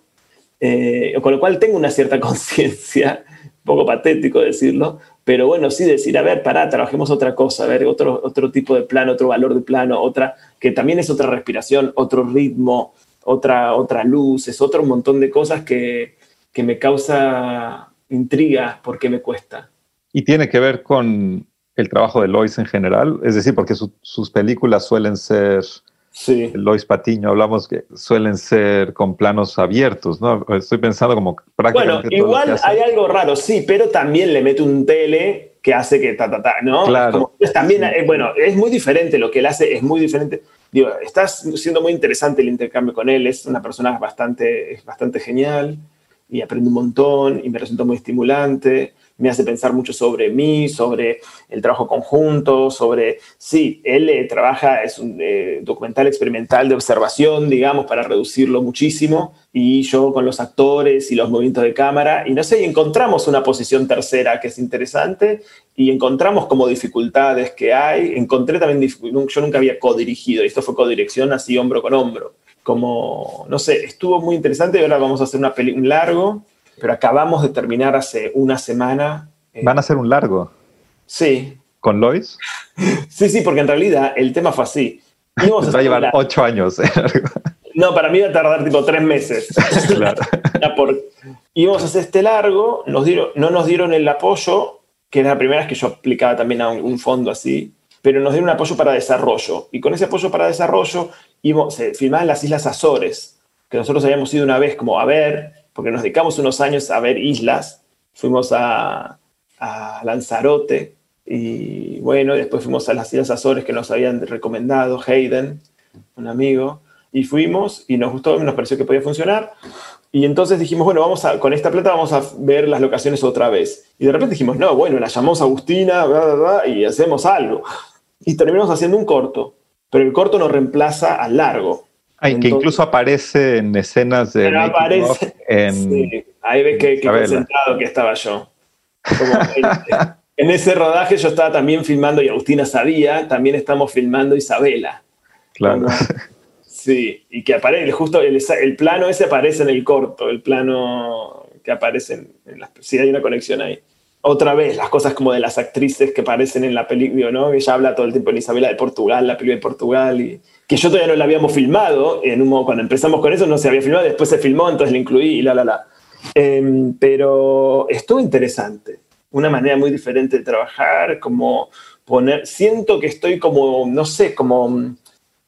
Eh, con lo cual tengo una cierta conciencia, un poco patético decirlo, pero bueno, sí decir, a ver, pará, trabajemos otra cosa, a ver, otro, otro tipo de plano, otro valor de plano, otra, que también es otra respiración, otro ritmo, otra, otra luz, es otro montón de cosas que, que me causa intriga porque me cuesta. Y tiene que ver con el trabajo de Lois en general, es decir, porque su- sus películas suelen ser, Sí. Lois Patiño, hablamos que suelen ser con planos abiertos, ¿no? Estoy pensando como Bueno, prácticamente que igual hay algo raro, sí, pero también le mete un tele que hace que ta, ta, ta, ¿no? Claro. Como- pues también, eh, bueno, es muy diferente lo que él hace, es muy diferente. Digo, está siendo muy interesante el intercambio con él, es una persona bastante, bastante genial y aprende un montón y me resulta muy estimulante, me hace pensar mucho sobre mí, sobre el trabajo conjunto, sobre, sí, él eh, trabaja, es un eh, documental experimental de observación, digamos, para reducirlo muchísimo, y yo con los actores y los movimientos de cámara, y no sé, y encontramos una posición tercera que es interesante, y encontramos como dificultades que hay, encontré también, yo nunca había codirigido, y esto fue codirección así hombro con hombro, como, no sé, estuvo muy interesante, y ahora vamos a hacer una peli, un largo, pero acabamos de terminar hace una semana. eh, Van a hacer un largo Sí, con Lois. sí, sí, porque en realidad el tema fue así. Va a llevar ocho años. No, para mí iba a tardar tipo tres meses. claro. Por- Íbamos a hacer este largo, nos dieron, no nos dieron el apoyo, que era la primera vez que yo aplicaba también a un, un fondo así, pero nos dieron un apoyo para desarrollo. Y con ese apoyo para desarrollo íbamos, se filmaba en las Islas Azores, que nosotros habíamos ido una vez como a ver, porque nos dedicamos unos años a ver islas. Fuimos a, a Lanzarote y bueno, después fuimos a las Islas Azores que nos habían recomendado Hayden, un amigo, y fuimos y nos gustó, nos pareció que podía funcionar. Y entonces dijimos, bueno, vamos con esta plata vamos a ver las locaciones otra vez. Y de repente dijimos, no, bueno, la llamamos Agustina, bla, bla, y hacemos algo. Y terminamos haciendo un corto, pero el corto nos reemplaza al largo. Ay, que Entonces- incluso aparece en escenas de Pero aparece- of en Sí, ahí ves que, que concentrado que estaba yo. Como en, en ese rodaje yo estaba también filmando, y Agustina sabía, también estamos filmando Isabela. claro. Sí, y que aparece, justo el, el plano ese aparece en el corto, el plano que aparece en, en las... Sí, hay una conexión ahí. Otra vez, las cosas como de las actrices que aparecen en la película, ¿no? Ella habla todo el tiempo en Isabela de Portugal, la película de Portugal, y que yo todavía no la habíamos filmado, en un, cuando empezamos con eso no se había filmado, después se filmó, entonces la incluí y la, la, la. Em, pero estuvo interesante, una manera muy diferente de trabajar, como poner, siento que estoy como, no sé, como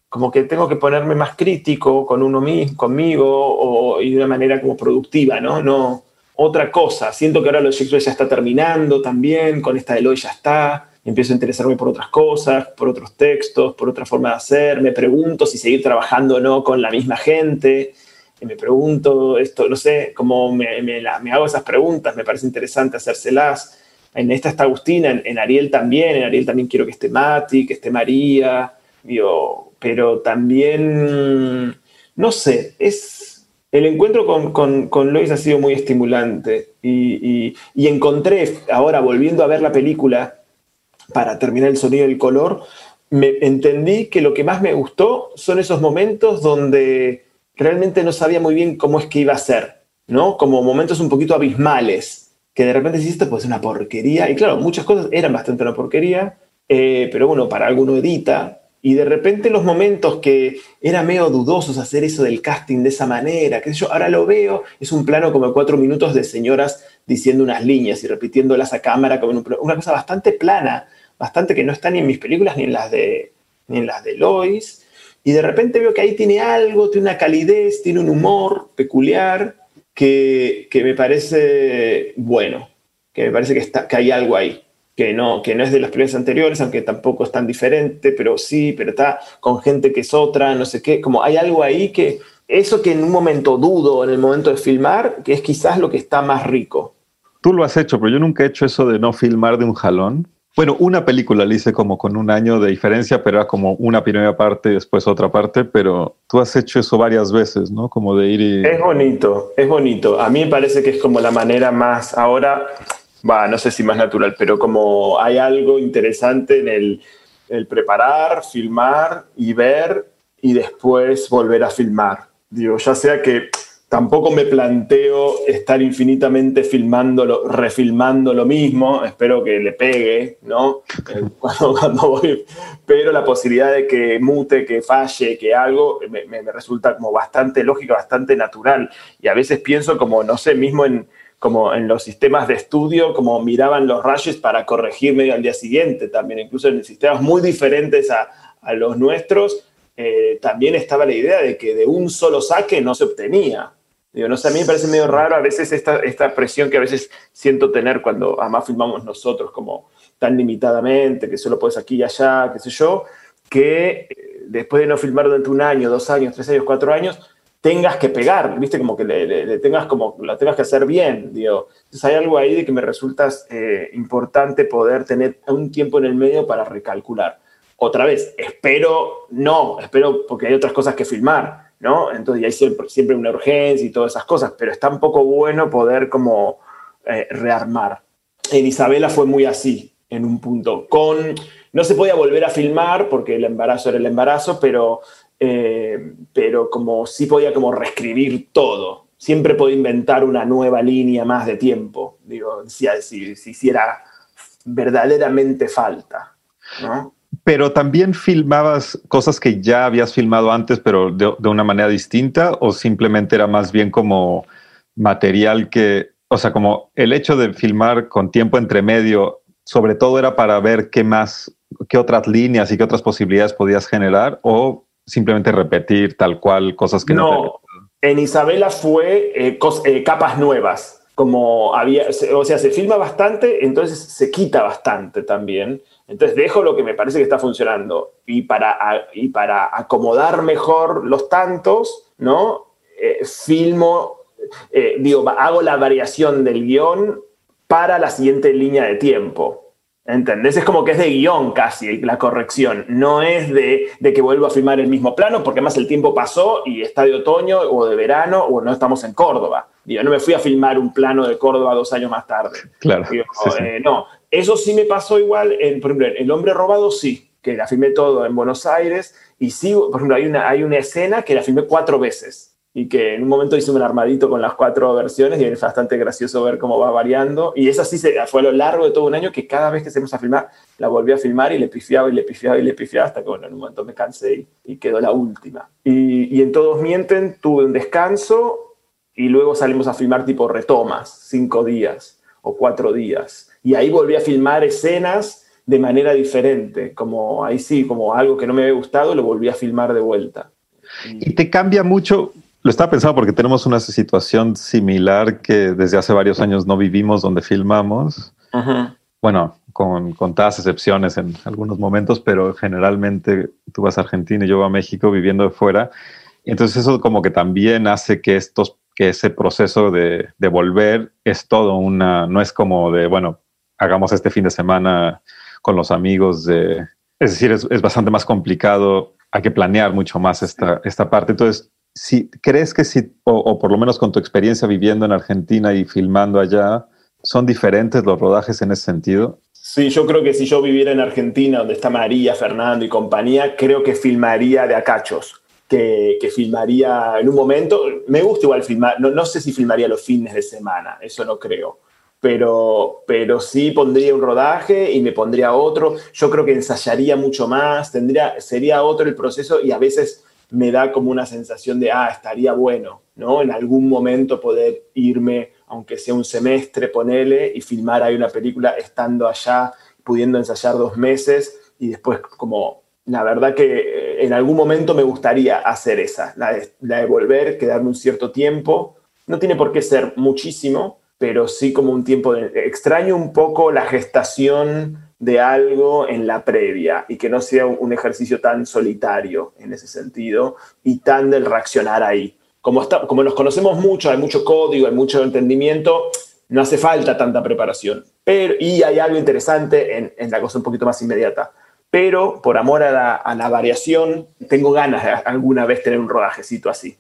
como que tengo que ponerme más crítico con uno mismo, conmigo, o, y de una manera como productiva, ¿no? No otra cosa. Siento que ahora lo de ya está terminando también, con esta de Eloy ya está. Empiezo a interesarme por otras cosas, por otros textos, por otra forma de hacer. Me pregunto si seguir trabajando o no con la misma gente. Me pregunto esto, no sé, cómo me, me la- me hago esas preguntas, me parece interesante hacérselas. En esta está Agustina, en, en Ariel también, en Ariel también quiero que esté Mati, que esté María, digo, pero también, no sé, es, el encuentro con, con, con Lois ha sido muy estimulante y, y- y encontré, ahora volviendo a ver la película, para terminar el sonido y el color, me entendí que lo que más me gustó son esos momentos donde realmente no sabía muy bien cómo es que iba a ser, ¿no? Como momentos un poquito abismales, que de repente puede ser una porquería, y claro, muchas cosas eran bastante una porquería, eh, pero bueno, para alguno edita, Y de repente los momentos que era medio dudosos hacer eso del casting de esa manera, que yo, ahora lo veo, es un plano como cuatro minutos de señoras diciendo unas líneas y repitiéndolas a cámara, como un- una cosa bastante plana, bastante que no está ni en mis películas ni en las de, ni en las de Lois. Y de repente veo que ahí tiene algo, tiene una calidez, tiene un humor peculiar que, que me parece bueno, que me parece que, está, que hay algo ahí, que no, que no es de las películas anteriores, aunque tampoco es tan diferente, pero sí, pero está con gente que es otra, no sé qué, como hay algo ahí que, eso que en un momento dudo, en el momento de filmar, que es quizás lo que está más rico. Tú lo has hecho, pero yo nunca he hecho eso de no filmar de un jalón. Bueno, una película la hice como con un año de diferencia, pero era como una primera parte y después otra parte, pero tú has hecho eso varias veces, ¿no? Como de ir y... Es bonito, es bonito. A mí me parece que es como la manera más ahora, va, no sé si más natural, pero como hay algo interesante en el, el preparar, filmar y ver y después volver a filmar. Digo, ya sea que tampoco me planteo estar infinitamente filmándolo, refilmando lo mismo, espero que le pegue, ¿no? Eh, pero la posibilidad de que mute, que falle, que algo, me resulta como bastante lógica, bastante natural. Y a veces pienso como, no sé, mismo en, como en los sistemas de estudio, como miraban los rayos para corregir medio al día siguiente también, incluso en sistemas muy diferentes a, a los nuestros, eh, también estaba la idea de que de un solo saque no se obtenía. Digo, no sé, a mí me parece medio raro a veces esta, esta presión que a veces siento tener cuando además filmamos nosotros como tan limitadamente, que solo puedes aquí y allá, qué sé yo, que eh, después de no filmar durante un año, dos años, tres años, cuatro años, tengas que pegar, viste, como que le, le- le tengas como, lo tengas que hacer bien, digo. Entonces hay algo ahí de que me resulta eh, importante poder tener un tiempo en el medio para recalcular. Otra vez, espero, no, espero porque hay otras cosas que filmar, ¿no? Entonces y hay siempre, siempre una urgencia y todas esas cosas, pero está un poco bueno poder como eh, rearmar. En Isabela fue muy así, en un punto. Con, no se podía volver a filmar porque el embarazo era el embarazo, pero, eh, pero como sí podía como reescribir todo. Siempre podía inventar una nueva línea más de tiempo, digo, si, si, si hiciera verdaderamente falta, ¿no? Pero también filmabas cosas que ya habías filmado antes, pero de, de una manera distinta, o simplemente era más bien como material que, o sea, como el hecho de filmar con tiempo entre medio, sobre todo era para ver qué más, qué otras líneas y qué otras posibilidades podías generar, o simplemente repetir tal cual cosas que no, te No, en Isabela fue eh, cos- eh, capas nuevas. Como había, o sea, se filma bastante, entonces se quita bastante también. Entonces dejo lo que me parece que está funcionando. Y para, y para acomodar mejor los tantos, ¿no? Eh, filmo, eh, digo, hago la variación del guion para la siguiente línea de tiempo. ¿Entendés? Es como que es de guion casi la corrección. No es de, de que vuelvo a filmar el mismo plano, porque más el tiempo pasó y está de otoño o de verano o no estamos en Córdoba. Digo, no me fui a filmar un plano de Córdoba dos años más tarde. Claro. Digo, sí, sí. eh, no, eso sí me pasó igual, en, por ejemplo, El Hombre Robado sí, que la filmé todo en Buenos Aires y sí, por ejemplo, hay una, hay una escena que la filmé cuatro veces y que en un momento hice un armadito con las cuatro versiones y es bastante gracioso ver cómo va variando. Y esa sí se, fue a lo largo de todo un año que cada vez que hacemos a filmar, la volví a filmar y le pifiaba y le pifiaba y le pifiaba hasta que bueno, en un momento me cansé y, y quedó la última. Y, y en Todos Mienten tuve un descanso y luego salimos a filmar tipo retomas, cinco días o cuatro días. Y ahí volví a filmar escenas de manera diferente, como ahí sí, como algo que no me había gustado, lo volví a filmar de vuelta. Y te cambia mucho. Lo estaba pensando porque tenemos una situación similar que desde hace varios años no vivimos donde filmamos. Bueno, con contadas excepciones en algunos momentos, pero generalmente tú vas a Argentina y yo voy a México viviendo de fuera. Entonces eso como que también hace que estos, que ese proceso de, de volver es todo una, no es como de, bueno, hagamos este fin de semana con los amigos de, es decir, es, es bastante más complicado, hay que planear mucho más esta, esta parte. Entonces, si crees que si, o, o por lo menos con tu experiencia viviendo en Argentina y filmando allá, ¿son diferentes los rodajes en ese sentido? Sí, yo creo que si yo viviera en Argentina, donde está María, Fernando y compañía, creo que filmaría de acachos. Que, que filmaría en un momento. Me gusta igual filmar, no, no sé si filmaría los fines de semana, eso no creo. Pero, pero sí pondría un rodaje y me pondría otro. Yo creo que ensayaría mucho más, tendría, sería otro el proceso y a veces me da como una sensación de, ah, estaría bueno, ¿no? En algún momento poder irme, aunque sea un semestre, ponele y filmar ahí una película estando allá, pudiendo ensayar dos meses y después como, la verdad que eh, en algún momento me gustaría hacer esa, la la de volver, quedarme un cierto tiempo. No tiene por qué ser muchísimo, pero sí como un tiempo. Extraño un poco la gestación de algo en la previa y que no sea un ejercicio tan solitario en ese sentido y tan del reaccionar ahí. Como, está, como nos conocemos mucho, hay mucho código, hay mucho entendimiento, no hace falta tanta preparación. Pero, y hay algo interesante en, en la cosa un poquito más inmediata. Pero por amor a la, a la variación, tengo ganas de alguna vez tener un rodajecito así.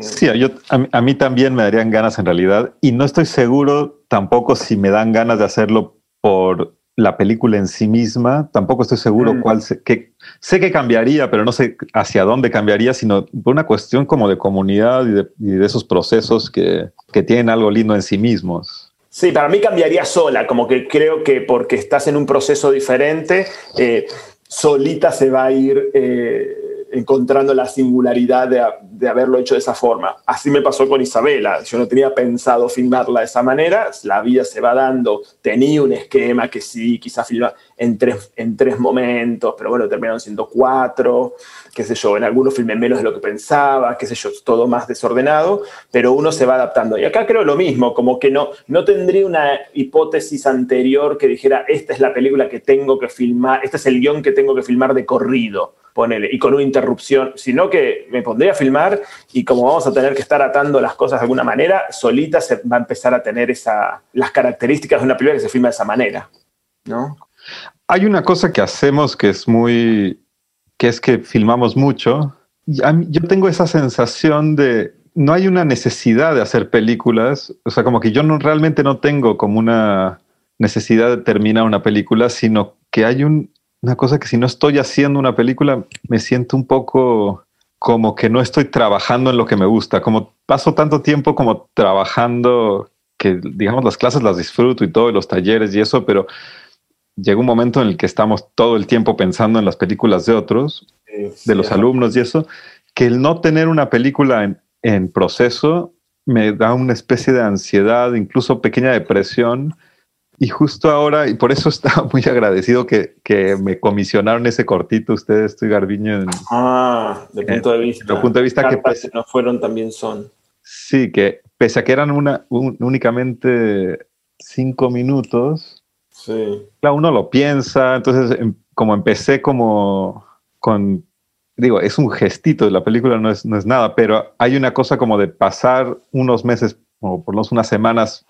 Sí, yo, a, a, mí también me darían ganas en realidad y no estoy seguro tampoco si me dan ganas de hacerlo por la película en sí misma, tampoco estoy seguro mm. cuál, se, que, sé que cambiaría, pero no sé hacia dónde cambiaría, sino por una cuestión como de comunidad y de, y de esos procesos que, que, tienen algo lindo en sí mismos. Sí, para mí cambiaría sola, como que creo que porque estás en un proceso diferente, eh, solita se va a ir... Eh, encontrando la singularidad de, de, haberlo hecho de esa forma. Así me pasó con Isabela. Yo no tenía pensado filmarla de esa manera, la vida se va dando. Tenía un esquema que sí, quizás filmar en tres, en tres momentos, pero bueno, terminaron siendo cuatro, qué sé yo, en algunos filmé menos de lo que pensaba, qué sé yo, todo más desordenado, pero uno se va adaptando. Y acá creo lo mismo, como que no, no tendría una hipótesis anterior que dijera, esta es la película que tengo que filmar, este es el guion que tengo que filmar de corrido ponele, y con una interrupción, sino que me pondría a filmar y como vamos a tener que estar atando las cosas de alguna manera, solita se va a empezar a tener esa, las características de una película que se filma de esa manera, ¿no? Hay una cosa que hacemos que es muy, que es que filmamos mucho. Yo tengo esa sensación de, no hay una necesidad de hacer películas, o sea, como que yo no realmente no tengo como una necesidad de terminar una película, sino que hay un, una cosa que si no estoy haciendo una película, me siento un poco como que no estoy trabajando en lo que me gusta, como paso tanto tiempo como trabajando que digamos las clases las disfruto y todo, los talleres y eso, pero llega un momento en el que estamos todo el tiempo pensando en las películas de otros, de los alumnos y eso, que el no tener una película en, en proceso me da una especie de ansiedad, incluso pequeña depresión, y justo ahora, y por eso estaba muy agradecido que, que me comisionaron ese cortito ustedes, estoy Garbiño. En, ah, de punto de vista. De punto de vista que pese, no fueron también son. Sí, que pese a que eran una, un, únicamente cinco minutos, sí. claro, uno lo piensa, entonces em, como empecé como con, digo, es un gestito de la película, no es, no es nada, pero hay una cosa como de pasar unos meses, o por lo menos unas semanas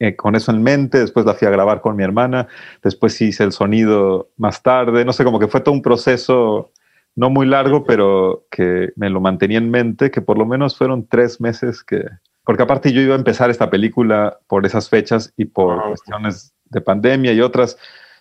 eh, con eso en mente, después la fui a grabar con mi hermana, después hice el sonido más tarde, no sé, como que fue todo un proceso no muy largo, pero que me lo mantenía en mente, que por lo menos fueron tres meses que... Porque aparte yo iba a empezar esta película por esas fechas y por ah, cuestiones de pandemia y otras,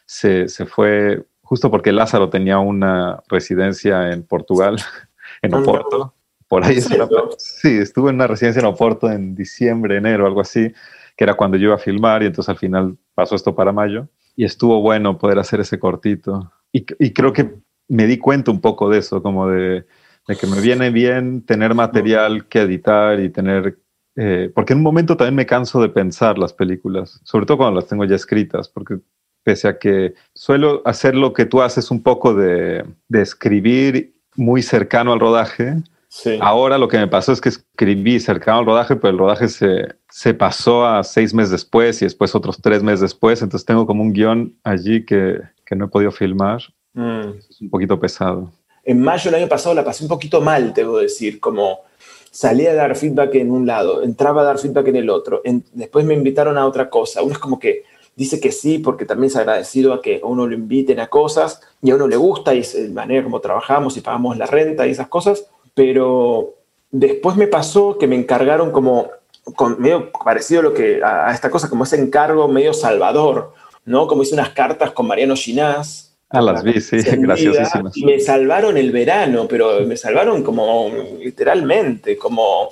se, se fue justo porque Lázaro tenía una residencia en Portugal, en Oporto. Por ahí es una, sí, estuve en una residencia en Oporto en diciembre, enero, algo así que era cuando yo iba a filmar y entonces al final pasó esto para mayo y estuvo bueno poder hacer ese cortito. Y, y creo que me di cuenta un poco de eso, como de, de que me viene bien tener material que editar y tener... Eh, porque en un momento también me canso de pensar las películas, sobre todo cuando las tengo ya escritas, porque pese a que suelo hacer lo que tú haces un poco de, de escribir muy cercano al rodaje, Sí. Ahora lo que me pasó es que escribí cercano al rodaje, pero el rodaje se, se pasó a seis meses después y después otros tres meses después. Entonces tengo como un guion allí que, que no he podido filmar. Mm. Es un poquito pesado. En mayo del año pasado la pasé un poquito mal, debo decir, como salía a dar feedback en un lado, entraba a dar feedback en el otro, en, después me invitaron a otra cosa. Uno es como que dice que sí porque también es agradecido a que a uno lo inviten a cosas y a uno le gusta y es la manera como trabajamos y pagamos la renta y esas cosas pero después me pasó que me encargaron como, con, medio parecido a, lo que, a, a, esta cosa, como ese encargo medio salvador, ¿no? Como hice unas cartas con Mariano Ginás. Ah, las vi, sí, graciosísimas. Y me salvaron el verano, pero me salvaron como literalmente, como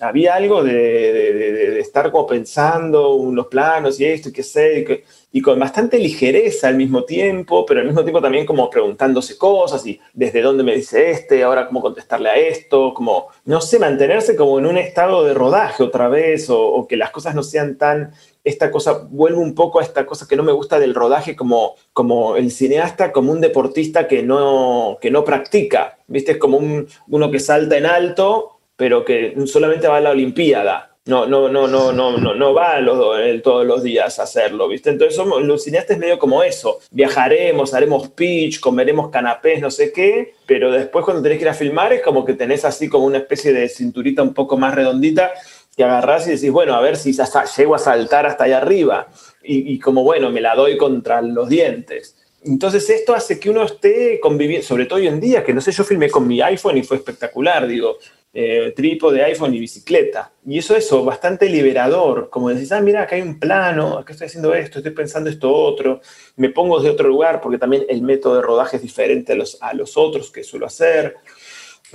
había algo de, estar como pensando unos planos y esto y qué sé, y, con bastante ligereza al mismo tiempo, pero al mismo tiempo también como preguntándose cosas y desde dónde me dice este, ahora cómo contestarle a esto, como, no sé, mantenerse como en un estado de rodaje otra vez o, que las cosas no sean tan esta cosa, vuelvo un poco a esta cosa que no me gusta del rodaje como, como el cineasta, como un deportista que no, que no practica, ¿viste? Como un, uno que salta en alto, pero que solamente va a la Olimpiada. No, no, no, no, no, no, no va los- eh, todos los días a hacerlo, ¿viste? Entonces somos, los cineastas medio como eso. Viajaremos, haremos pitch, comeremos canapés, no sé qué, pero después cuando tenés que ir a filmar es como que tenés así como una especie de cinturita un poco más redondita que agarrás y decís, bueno, a ver si ya sa- llego a saltar hasta allá arriba. Y, y como, bueno, me la doy contra los dientes. Entonces esto hace que uno esté conviviendo, sobre todo hoy en día, que no sé, yo filmé con mi iPhone y fue espectacular, digo, eh, trípode, iPhone y bicicleta. Y eso, eso, bastante liberador, como decís, ah, mira, acá hay un plano, acá estoy haciendo esto, estoy pensando esto otro, me pongo de otro lugar, porque también el método de rodaje es diferente a los, a los otros que suelo hacer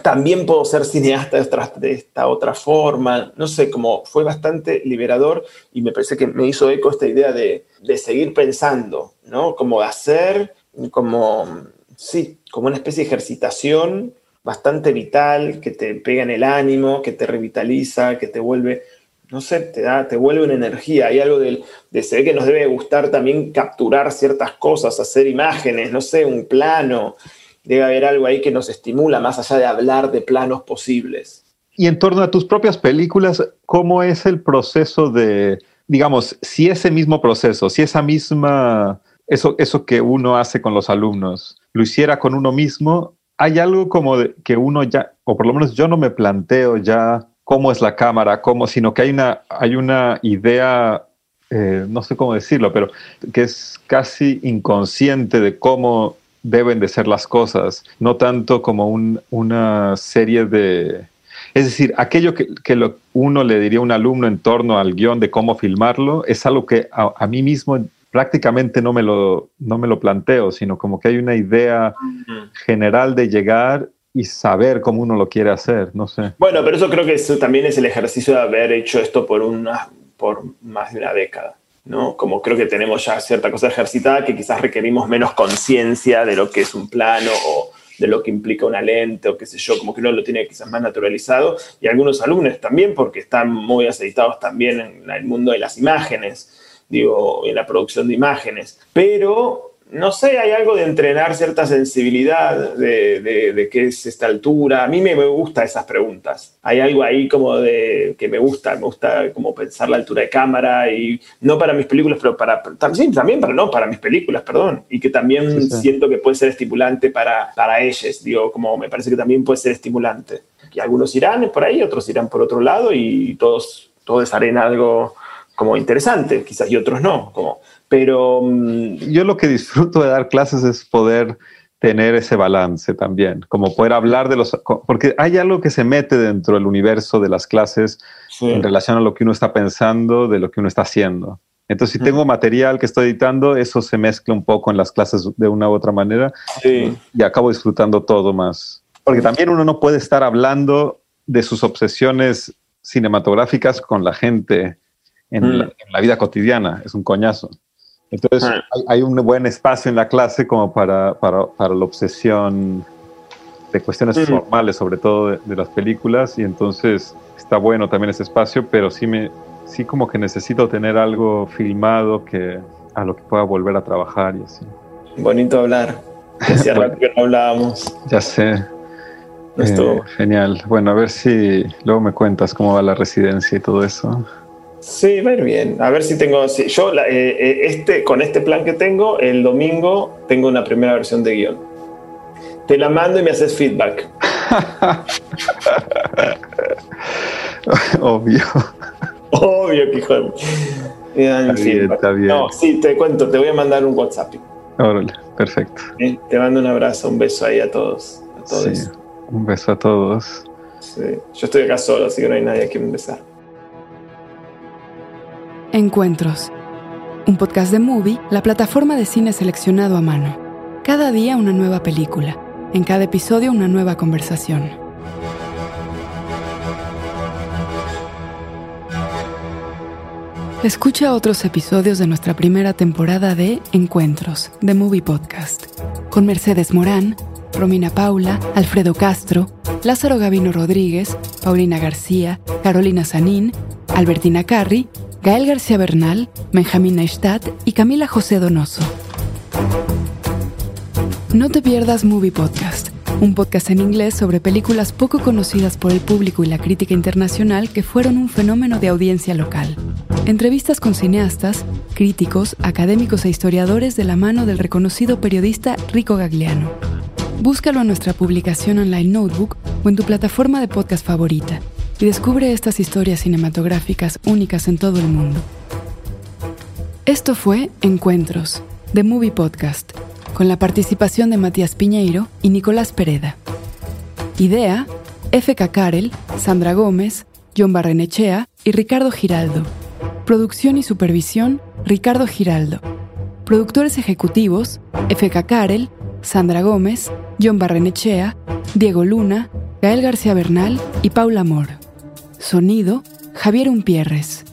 también puedo ser cineasta de, otra- de esta otra forma. No sé, como fue bastante liberador y me parece que me hizo eco esta idea de, de seguir pensando, ¿no? Como hacer, como, sí, como una especie de ejercitación bastante vital, que te pega en el ánimo, que te revitaliza, que te vuelve, no sé, te da, te vuelve una energía. Hay algo del, de se ve que nos debe gustar también capturar ciertas cosas, hacer imágenes, no sé, un plano. Debe haber algo ahí que nos estimula más allá de hablar de planos posibles. Y en torno a tus propias películas, ¿cómo es el proceso de, digamos, si ese mismo proceso, si esa misma, eso, eso que uno hace con los alumnos, lo hiciera con uno mismo, hay algo como de, que uno ya, o por lo menos yo no me planteo ya cómo es la cámara, cómo, sino que hay una, hay una idea, eh, no sé cómo decirlo, pero que es casi inconsciente de cómo deben de ser las cosas, no tanto como un- una serie de... Es decir, aquello que, que lo- uno le diría a un alumno en torno al guion de cómo filmarlo, es algo que a, a mí mismo prácticamente no me, lo, no me lo planteo, sino como que hay una idea general de llegar y saber cómo uno lo quiere hacer, no sé. Bueno, pero eso creo que eso también es el ejercicio de haber hecho esto por, una, por más de una década. ¿no? Como creo que tenemos ya cierta cosa ejercitada que quizás requerimos menos conciencia de lo que es un plano o de lo que implica una lente o qué sé yo, como que uno lo tiene quizás más naturalizado y algunos alumnos también porque están muy aceitados también en el mundo de las imágenes, digo, en la producción de imágenes. Pero, no sé, hay algo de entrenar cierta sensibilidad de, de, de qué es esta altura. A mí me, me gustan esas preguntas. Hay algo ahí como de que me gusta, me gusta como pensar la altura de cámara y no para mis películas, pero para, sí, también para, no, para mis películas, perdón. Y que también Sí, sí. siento que puede ser estimulante para, para ellos, digo, como me parece que también puede ser estimulante. Y algunos irán por ahí, otros irán por otro lado y todos, todos harán algo como interesante, quizás y otros no, como, pero mm, Yo lo que disfruto de dar clases es poder tener ese balance también, como poder hablar de los, porque hay algo que se mete dentro del universo de las clases en relación a lo que uno está pensando, de lo que uno está haciendo. Entonces, si tengo material que estoy editando, eso se mezcla un poco en las clases de una u otra manera Sí. y acabo disfrutando todo más. Porque también uno no puede estar hablando de sus obsesiones cinematográficas con la gente en, Mm. la, en la vida cotidiana. Es un coñazo. Entonces, Ah. hay, hay un buen espacio en la clase como para, para, para la obsesión de cuestiones Mm. formales, sobre todo de, de las películas, y entonces está bueno también ese espacio, pero sí, me, sí como que necesito tener algo filmado que a lo que pueda volver a trabajar y así. bonito hablar. Hacía rato que no hablábamos. Ya sé. Esto- Eh, genial. Bueno, a ver si luego me cuentas cómo va la residencia y todo eso. Sí, va a ir bien. A ver si tengo. si- yo, la- eh, eh, este, con este plan que tengo, el domingo tengo una primera versión de guion. Te la mando y me haces feedback. Obvio. Obvio que hijo de- Está bien, está bien. No, sí, te cuento, te voy a mandar un WhatsApp. Órale, perfecto. ¿eh? Te mando un abrazo, un beso ahí a todos. A todos. Sí. Un beso a todos. Sí. Yo estoy acá solo, así que no hay nadie a quien besar. Encuentros. Un podcast de Movie, la plataforma de cine seleccionado a mano. Cada día una nueva película. En cada episodio una nueva conversación. Escucha otros episodios de nuestra primera temporada de Encuentros, de Movie Podcast, con Mercedes Morán, Romina Paula, Alfredo Castro, Lázaro Gavino Rodríguez, Paulina García, Carolina Sanín, Albertina Carri, Gael García Bernal, Benjamín Neistat y Camila José Donoso. No te pierdas Movie Podcast, un podcast en inglés sobre películas poco conocidas por el público y la crítica internacional que fueron un fenómeno de audiencia local. Entrevistas con cineastas, críticos, académicos e historiadores de la mano del reconocido periodista Rico Gagliano. Búscalo en nuestra publicación online Notebook o en tu plataforma de podcast favorita y descubre estas historias cinematográficas únicas en todo el mundo. Esto fue Encuentros, de Movie Podcast, con la participación de Matías Piñeiro y Nicolás Pereda. Idea, F.K. Karel, Sandra Gómez, John Barrenechea y Ricardo Giraldo. Producción y supervisión, Ricardo Giraldo. Productores ejecutivos, F.K. Karel, Sandra Gómez, John Barrenechea, Diego Luna, Gael García Bernal y Paula Amor. Sonido, Javier Umpierres.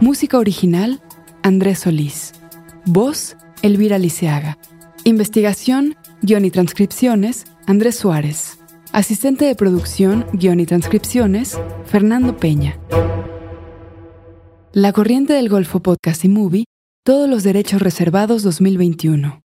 Música original, Andrés Solís. Voz, Elvira Liceaga. Investigación, guion y transcripciones, Andrés Suárez. Asistente de producción, guion y transcripciones, Fernando Peña. La Corriente del Golfo Podcast y Movie, todos los derechos reservados 2021.